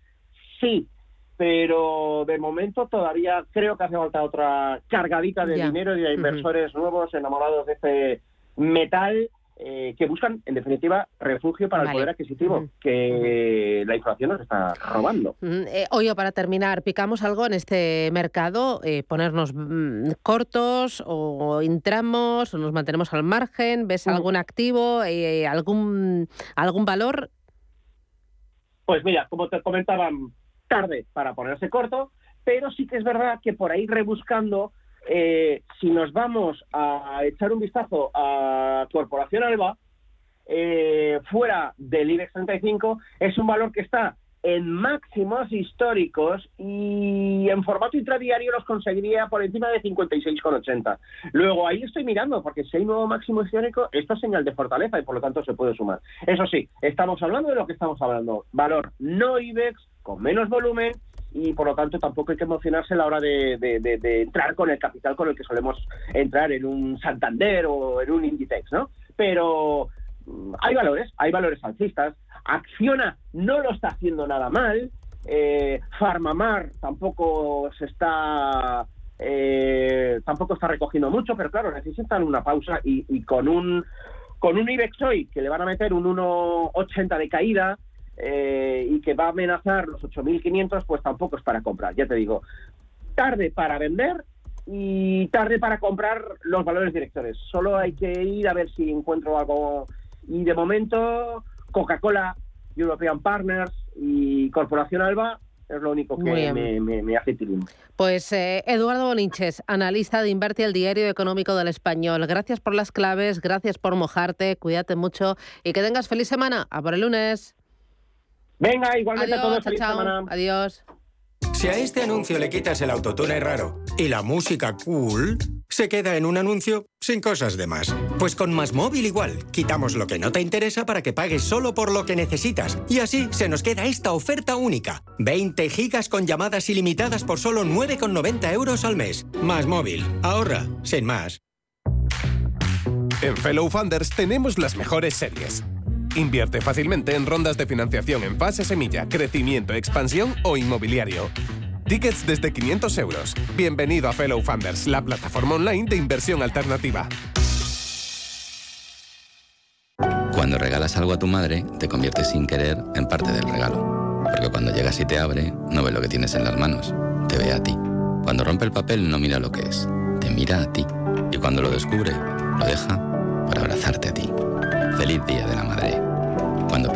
Sí. Pero de momento todavía creo que hace falta otra cargadita de dinero y de inversores nuevos enamorados de este metal eh, que buscan, en definitiva, refugio para el poder adquisitivo, que la inflación nos está robando. Eh, oye, para terminar, ¿picamos algo en este mercado? Eh, ¿Ponernos mm, cortos o entramos o nos mantenemos al margen? ¿Ves algún activo, algún, algún valor? Pues mira, como te comentaban, tarde para ponerse corto, pero sí que es verdad que por ahí rebuscando eh, si nos vamos a echar un vistazo a Corporación Alba, eh, fuera del IBEX 35, es un valor que está en máximos históricos y en formato intradiario los conseguiría por encima de 56,80. Luego ahí estoy mirando, porque si hay nuevo máximo histórico, esto es señal de fortaleza y por lo tanto se puede sumar. Eso sí, estamos hablando de lo que estamos hablando. Valor no IBEX, con menos volumen y por lo tanto tampoco hay que emocionarse a la hora de, entrar con el capital con el que solemos entrar en un Santander o en un Inditex, ¿no? Pero mm, hay valores, hay valores alcistas. Acciona no lo está haciendo nada mal. Eh, Farmamar tampoco se está eh, tampoco está recogiendo mucho, pero claro, necesitan una pausa y, y con un con un IBEX hoy que le van a meter un 1,80 de caída, eh, y que va a amenazar los 8.500, pues tampoco es para comprar. Ya te digo, tarde para vender y tarde para comprar los valores directores. Solo hay que ir a ver si encuentro algo. Y de momento, Coca-Cola, European Partners y Corporación Alba es lo único que me, hace tilín. Pues eh, Eduardo Boninches, analista de Inverti, el diario económico del español. Gracias por las claves, gracias por mojarte, cuídate mucho y que tengas feliz semana. A por el lunes. Venga, igualmente a todos. Feliz Adiós. Si a este anuncio le quitas el autotune raro y la música cool, se queda en un anuncio sin cosas de más. Pues con Más Móvil igual, quitamos lo que no te interesa para que pagues solo por lo que necesitas. Y así se nos queda esta oferta única. 20 gigas con llamadas ilimitadas por solo 9,90 euros al mes. Más Móvil, ahorra, sin más. En Fellow Funders tenemos las mejores series. Invierte fácilmente en rondas de financiación en fase semilla, crecimiento, expansión o inmobiliario. Tickets desde 500 euros. Bienvenido a Fellow Funders, la plataforma online de inversión alternativa. Cuando regalas algo a tu madre, te conviertes sin querer en parte del regalo. Porque cuando llegas y te abre, no ve lo que tienes en las manos, te ve a ti. Cuando rompe el papel, no mira lo que es, te mira a ti. Y cuando lo descubre, lo deja para abrazarte a ti. Feliz Día de la Madre.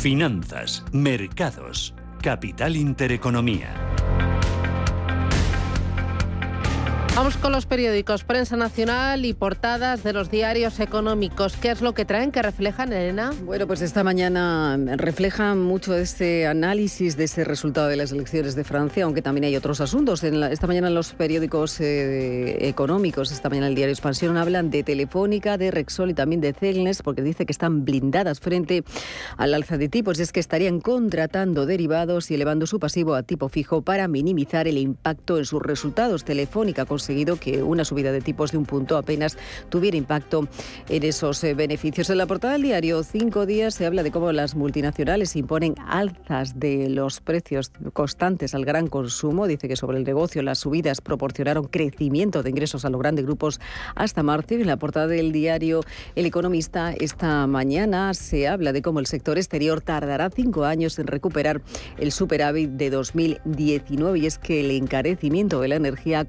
Finanzas, mercados, capital intereconomía. Vamos con los periódicos, prensa nacional y portadas de los diarios económicos. ¿Qué es lo que traen, que reflejan, Elena? Bueno, pues esta mañana refleja mucho este análisis de ese resultado de las elecciones de Francia, aunque también hay otros asuntos. esta mañana en los periódicos eh, económicos, esta mañana el diario Expansión, hablan de Telefónica, de Rexol y también de Celnes, porque dice que están blindadas frente al alza de tipos. Y es que estarían contratando derivados y elevando su pasivo a tipo fijo para minimizar el impacto en sus resultados. Telefónica con conseguido que una subida de tipos de un punto apenas tuviera impacto en esos eh, beneficios. En la portada del diario Cinco Días se habla de cómo las multinacionales imponen alzas de los precios constantes al gran consumo. Dice que sobre el negocio las subidas proporcionaron crecimiento de ingresos a los grandes grupos hasta marzo. En la portada del diario El Economista esta mañana se habla de cómo el sector exterior tardará cinco años en recuperar el superávit de 2019 y es que el encarecimiento de la energía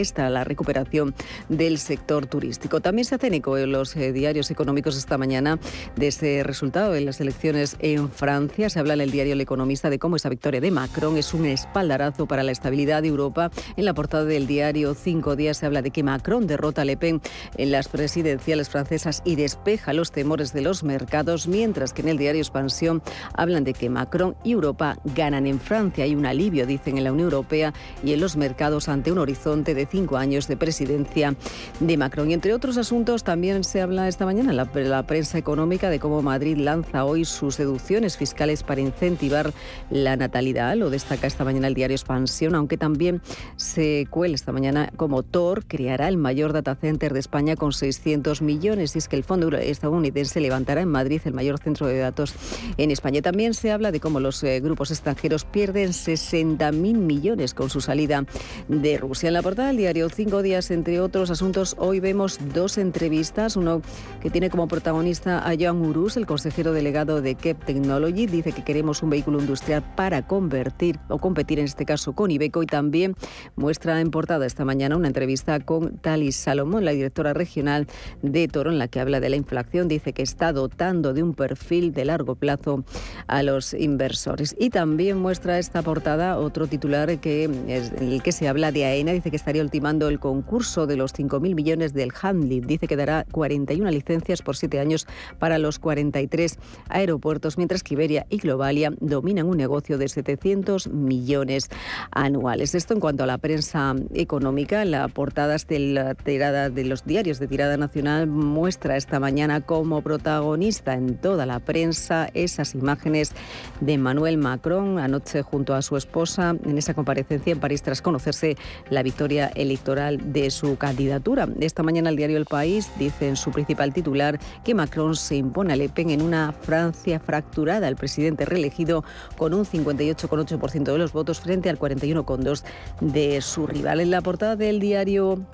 contrarresta la recuperación del sector turístico. También se hacen eco en los eh, diarios económicos esta mañana de ese resultado en las elecciones en Francia. Se habla en el diario El Economista de cómo esa victoria de Macron es un espaldarazo para la estabilidad de Europa. En la portada del diario Cinco Días se habla de que Macron derrota a Le Pen en las presidenciales francesas y despeja los temores de los mercados, mientras que en el diario Expansión hablan de que Macron y Europa ganan en Francia. Hay un alivio, dicen, en la Unión Europea y en los mercados ante un horizonte de cinco años de presidencia de Macron. Y entre otros asuntos también se habla esta mañana en la, prensa económica de cómo Madrid lanza hoy sus deducciones fiscales para incentivar la natalidad. Lo destaca esta mañana el diario Expansión, aunque también se cuela esta mañana como Tor creará el mayor data center de España con 600 millones. Y es que el fondo estadounidense levantará en Madrid el mayor centro de datos en España. También se habla de cómo los eh, grupos extranjeros pierden 60.000 millones con su salida de Rusia. En la portada diario Cinco Días, entre otros asuntos, hoy vemos dos entrevistas. Uno que tiene como protagonista a Joan Urus, el consejero delegado de KEP Technology. Dice que queremos un vehículo industrial para convertir o competir, en este caso, con Ibeco. Y también muestra en portada esta mañana una entrevista con Talis Salomón, la directora regional de Toro, en la que habla de la inflación. Dice que está dotando de un perfil de largo plazo a los inversores. Y también muestra esta portada otro titular que es el que se habla de AENA. Dice que estaría ultimando el concurso de los 5.000 millones del Handling. Dice que dará 41 licencias por 7 años para los 43 aeropuertos, mientras que Iberia y Globalia dominan un negocio de 700 millones anuales. Esto en cuanto a la prensa económica, la portada de la tirada de los diarios de tirada nacional muestra esta mañana como protagonista en toda la prensa esas imágenes de Emmanuel Macron anoche junto a su esposa en esa comparecencia en París tras conocerse la victoria electoral de su candidatura. Esta mañana el diario El País dice en su principal titular que Macron se impone a Le Pen en una Francia fracturada. El presidente reelegido con un 58,8% de los votos frente al 41,2% de su rival. En la portada del diario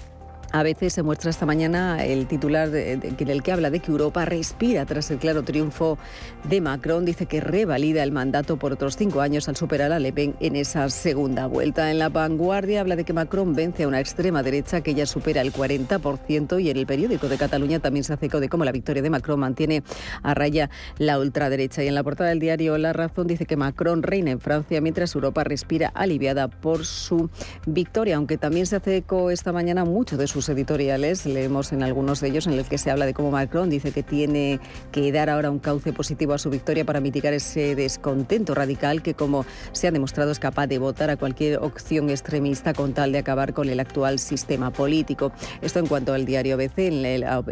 A veces se muestra esta mañana el titular en el que habla de que Europa respira tras el claro triunfo de Macron. Dice que revalida el mandato por otros cinco años al superar a Le Pen en esa segunda vuelta. En la vanguardia habla de que Macron vence a una extrema derecha que ya supera el 40% y en el periódico de Cataluña también se hace eco de cómo la victoria de Macron mantiene a raya la ultraderecha. Y en la portada del diario La Razón dice que Macron reina en Francia mientras Europa respira aliviada por su victoria, aunque también se hace eco esta mañana mucho de sus editoriales, leemos en algunos de ellos en los que se habla de cómo Macron dice que tiene que dar ahora un cauce positivo a su victoria para mitigar ese descontento radical que, como se ha demostrado, es capaz de votar a cualquier opción extremista con tal de acabar con el actual sistema político. Esto en cuanto al diario BC, en la,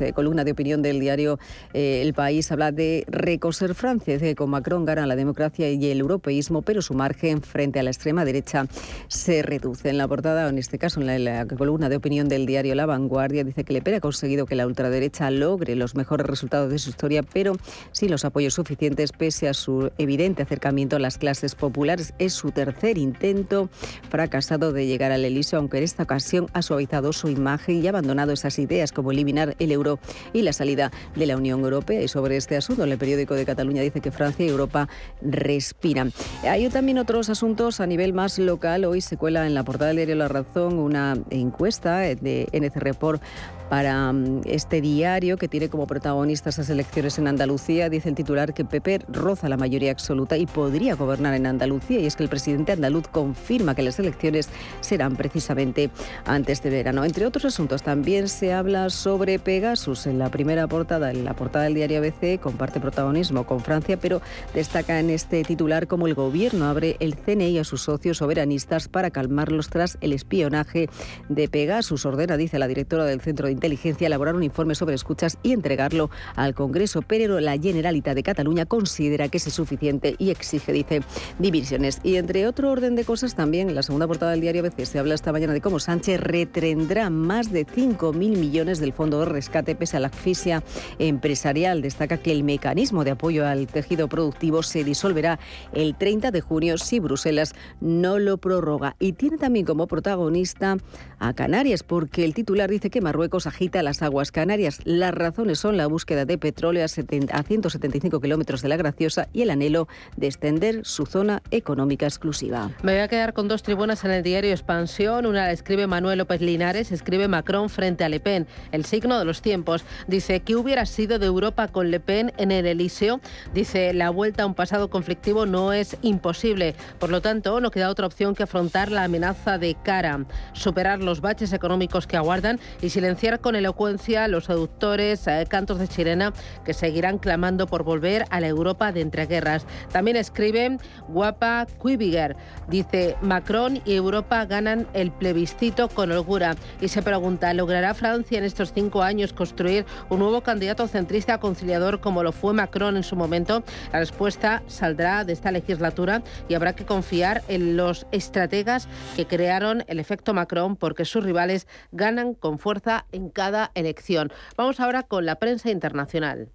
eh, columna de opinión del diario eh, El País habla de recoser Francia, dice que con Macron gana la democracia y el europeísmo, pero su margen frente a la extrema derecha se reduce. En la portada, en este caso en la columna de opinión del diario La Vanguardia dice que Le Pen ha conseguido que la ultraderecha logre los mejores resultados de su historia, pero sin los apoyos suficientes pese a su evidente acercamiento a las clases populares. Es su tercer intento fracasado de llegar al Elíseo, aunque en esta ocasión ha suavizado su imagen y ha abandonado esas ideas como eliminar el euro y la salida de la Unión Europea. Y sobre este asunto, el periódico de Cataluña dice que Francia y Europa respiran. Hay también otros asuntos a nivel más local. Hoy se cuela en la portada del diario La Razón una encuesta de NC Report para mm, este diario que tiene como protagonista esas elecciones en Andalucía. Dice el titular que Pepe roza la mayoría absoluta y podría gobernar en Andalucía. Y es que el presidente andaluz confirma que las elecciones serán precisamente antes de verano. Entre otros asuntos, también se habla sobre Pegasus. En la primera portada, en la portada del diario ABC, comparte protagonismo con Francia, pero destaca en este titular como el gobierno abre el CNI a sus socios soberanistas para calmarlos tras el espionaje de Pegasus. Ordena, dice la directora del Centro de Inteligencia elaborar un informe sobre escuchas y entregarlo al Congreso, pero la Generalitat de Cataluña considera que es suficiente y exige, dice, divisiones. Y entre otro orden de cosas, también en la segunda portada del diario ABC se habla esta mañana de cómo Sánchez retendrá más de 5.000 millones del fondo de rescate pese a la asfixia empresarial. Destaca que el mecanismo de apoyo al tejido productivo se disolverá el 30 de junio si Bruselas no lo prorroga. Y tiene también como protagonista a Canarias, porque el titular dice que Marruecos agita las aguas canarias. Las razones son la búsqueda de petróleo a, 175 kilómetros de la Graciosa y el anhelo de extender su zona económica exclusiva. Me voy a quedar con dos tribunas en el diario Expansión. Una la escribe Manuel López Linares, escribe Macron frente a Le Pen. El signo de los tiempos. Dice que hubiera sido de Europa con Le Pen en el Elíseo. Dice la vuelta a un pasado conflictivo no es imposible. Por lo tanto, no queda otra opción que afrontar la amenaza de cara, superar los baches económicos que aguardan y silenciar con elocuencia los seductores eh, cantos de sirena que seguirán clamando por volver a la Europa de entreguerras. También escribe Guapa Quibiger. Dice, Macron y Europa ganan el plebiscito con holgura. Y se pregunta, ¿logrará Francia en estos cinco años construir un nuevo candidato centrista conciliador como lo fue Macron en su momento? La respuesta saldrá de esta legislatura y habrá que confiar en los estrategas que crearon el efecto Macron porque sus rivales ganan con fuerza en cada elección. Vamos ahora con la prensa internacional.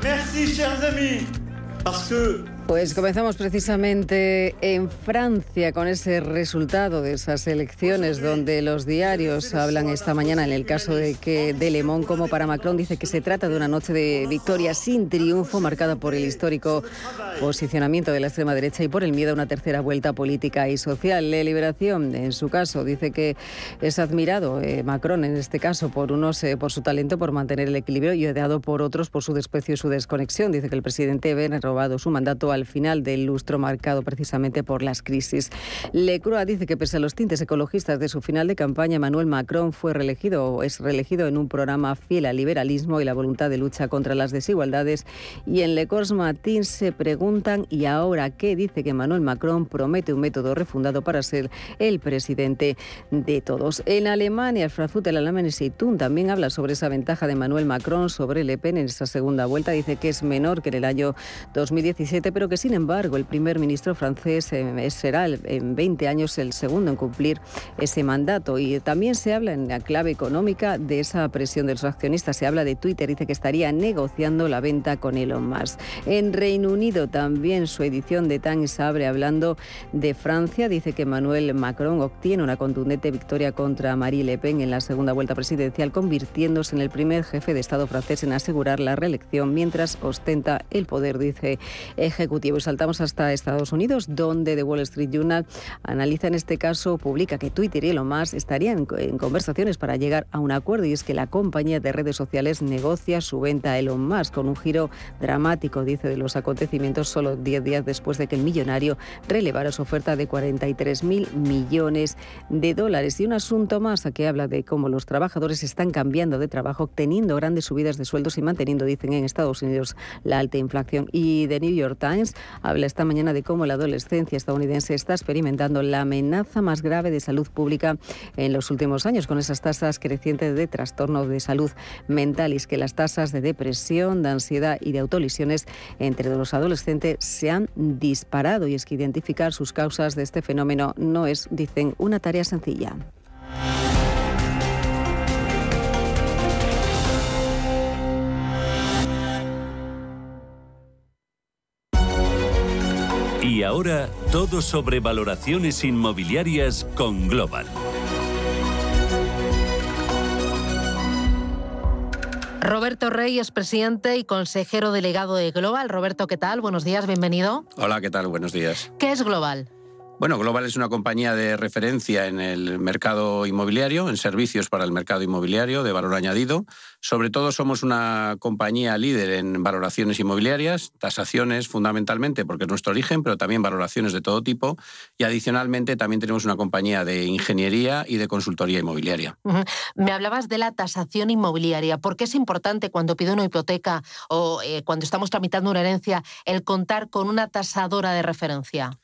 Chers pues comenzamos precisamente en Francia con ese resultado de esas elecciones donde los diarios hablan esta mañana en el caso de que de Le como para Macron dice que se trata de una noche de victoria sin triunfo marcada por el histórico posicionamiento de la extrema derecha y por el miedo a una tercera vuelta política y social. La Liberación, en su caso, dice que es admirado eh, Macron en este caso por unos eh, por su talento por mantener el equilibrio y odiado por otros por su desprecio y su desconexión. Dice que el presidente Ben ha robado su mandato al final del lustro marcado precisamente por las crisis. Le Croix dice que pese a los tintes ecologistas de su final de campaña, Emmanuel Macron fue reelegido o es reelegido en un programa fiel al liberalismo y la voluntad de lucha contra las desigualdades. Y en Le Corse Matin se preguntan ¿y ahora qué? Dice que Emmanuel Macron promete un método refundado para ser el presidente de todos. En Alemania, el Frankfurter Allgemeine Zeitung también habla sobre esa ventaja de Emmanuel Macron sobre Le Pen en esa segunda vuelta. Dice que es menor que en el año 2017, pero que sin embargo el primer ministro francés eh, será en 20 años el segundo en cumplir ese mandato. Y también se habla en la clave económica de esa presión de los accionistas. Se habla de Twitter, dice que estaría negociando la venta con Elon Musk. En Reino Unido también su edición de Times abre hablando de Francia. Dice que Emmanuel Macron obtiene una contundente victoria contra Marie Le Pen en la segunda vuelta presidencial, convirtiéndose en el primer jefe de Estado francés en asegurar la reelección mientras ostenta el poder, dice ejecutivo. Y saltamos hasta Estados Unidos, donde The Wall Street Journal analiza en este caso, publica que Twitter y Elon Musk estarían en conversaciones para llegar a un acuerdo y es que la compañía de redes sociales negocia su venta a Elon Musk con un giro dramático, dice, de los acontecimientos solo 10 días después de que el millonario relevara su oferta de 43 mil millones de dólares. Y un asunto más que habla de cómo los trabajadores están cambiando de trabajo, obteniendo grandes subidas de sueldos y manteniendo, dicen en Estados Unidos, la alta inflación. Y The New York Times habla esta mañana de cómo la adolescencia estadounidense está experimentando la amenaza más grave de salud pública en los últimos años, con esas tasas crecientes de trastornos de salud mental. Y es que las tasas de depresión, de ansiedad y de autolisiones entre los adolescentes se han disparado. Y es que identificar sus causas de este fenómeno no es, dicen, una tarea sencilla. Ahora todo sobre valoraciones inmobiliarias con Global. Roberto Rey es presidente y consejero delegado de Global. Roberto, ¿qué tal? Buenos días, bienvenido. Hola, ¿qué tal? Buenos días. ¿Qué es Global? Bueno, Global es una compañía de referencia en el mercado inmobiliario, en servicios para el mercado inmobiliario de valor añadido. Sobre todo somos una compañía líder en valoraciones inmobiliarias, tasaciones fundamentalmente porque es nuestro origen, pero también valoraciones de todo tipo. Y adicionalmente también tenemos una compañía de ingeniería y de consultoría inmobiliaria. Me hablabas de la tasación inmobiliaria. ¿Por qué es importante cuando pido una hipoteca o eh, cuando estamos tramitando una herencia el contar con una tasadora de referencia?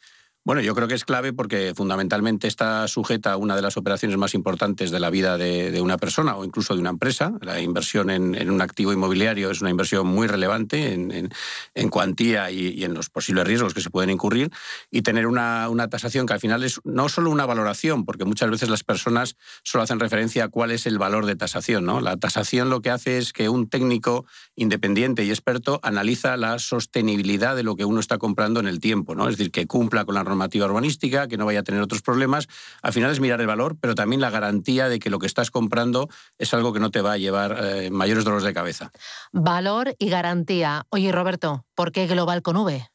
Bueno, yo creo que es clave porque fundamentalmente está sujeta a una de las operaciones más importantes de la vida de, una persona o incluso de una empresa. La inversión en, un activo inmobiliario es una inversión muy relevante en, cuantía y, en los posibles riesgos que se pueden incurrir. Y tener una, tasación que al final es no solo una valoración, porque muchas veces las personas solo hacen referencia a cuál es el valor de tasación. ¿no? La tasación lo que hace es que un técnico independiente y experto analiza la sostenibilidad de lo que uno está comprando en el tiempo. ¿no? Es decir, que cumpla con la normativa urbanística, que no vaya a tener otros problemas. Al final es mirar el valor, pero también la garantía de que lo que estás comprando es algo que no te va a llevar eh, mayores dolores de cabeza. Valor y garantía. Oye, Roberto, ¿por qué Global con V?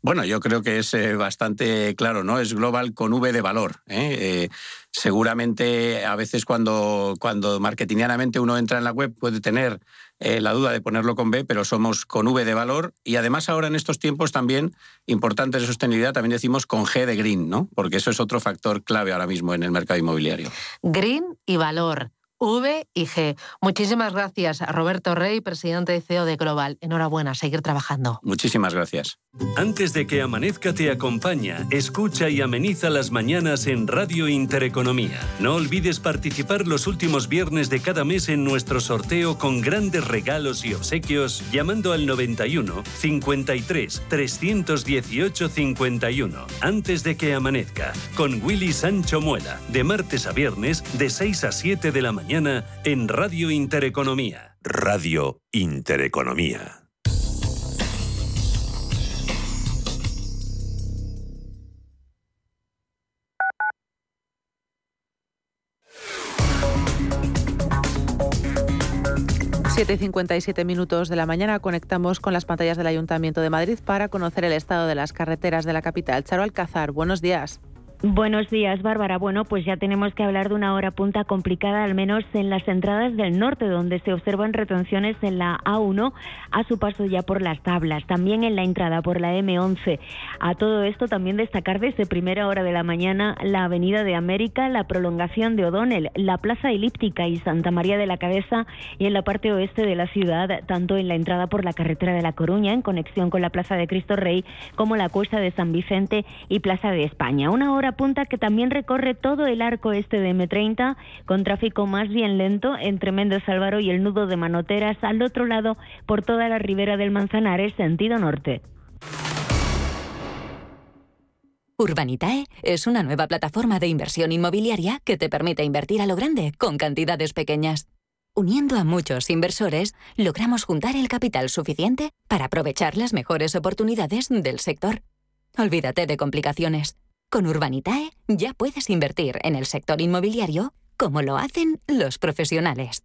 Bueno, yo creo que es eh, bastante claro, ¿no? Es global con V de valor. ¿eh? seguramente a veces cuando, cuando marketingianamente uno entra en la web puede tener eh, la duda de ponerlo con B, pero somos con V de valor y además ahora en estos tiempos también importantes de sostenibilidad, también decimos con G de green, ¿no? Porque eso es otro factor clave ahora mismo en el mercado inmobiliario. Green y valor. V y G. Muchísimas gracias a Roberto Rey, presidente de CEO de Global. Enhorabuena, seguir trabajando. Muchísimas gracias. Antes de que amanezca te acompaña, escucha y ameniza las mañanas en Radio Intereconomía. No olvides participar los últimos viernes de cada mes en nuestro sorteo con grandes regalos y obsequios llamando al 91 53 318 51. Antes de que amanezca, con Willy Sancho Muela, de martes a viernes de 6 a 7 de la mañana en Radio Intereconomía. Radio Intereconomía. Siete y minutos de la mañana conectamos con las pantallas del Ayuntamiento de Madrid para conocer el estado de las carreteras de la capital. Charo Alcázar, buenos días. Buenos días, Bárbara. Bueno, pues ya tenemos que hablar de una hora punta complicada, al menos en las entradas del norte, donde se observan retenciones en la A1 a su paso ya por las tablas, también en la entrada por la M11. A todo esto también destacar desde primera hora de la mañana la Avenida de América, la prolongación de O'Donnell, la Plaza Elíptica y Santa María de la Cabeza y en la parte oeste de la ciudad, tanto en la entrada por la carretera de La Coruña, en conexión con la Plaza de Cristo Rey, como la Cuesta de San Vicente y Plaza de España. Una hora punta que también recorre todo el arco este de M30 con tráfico más bien lento entre Méndez Álvaro y el nudo de Manoteras al otro lado por toda la ribera del Manzanares sentido norte. Urbanitae es una nueva plataforma de inversión inmobiliaria que te permite invertir a lo grande con cantidades pequeñas. Uniendo a muchos inversores, logramos juntar el capital suficiente para aprovechar las mejores oportunidades del sector. Olvídate de complicaciones. Con Urbanitae ya puedes invertir en el sector inmobiliario como lo hacen los profesionales.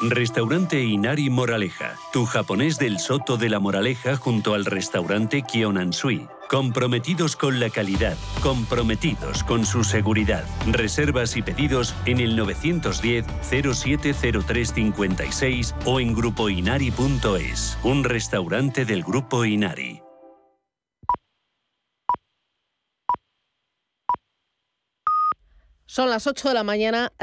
Restaurante Inari Moraleja, tu japonés del Soto de la Moraleja junto al restaurante Kionansui. Comprometidos con la calidad, comprometidos con su seguridad. Reservas y pedidos en el 910-070356 o en grupoinari.es. Un restaurante del Grupo Inari. Son las 8 de la mañana.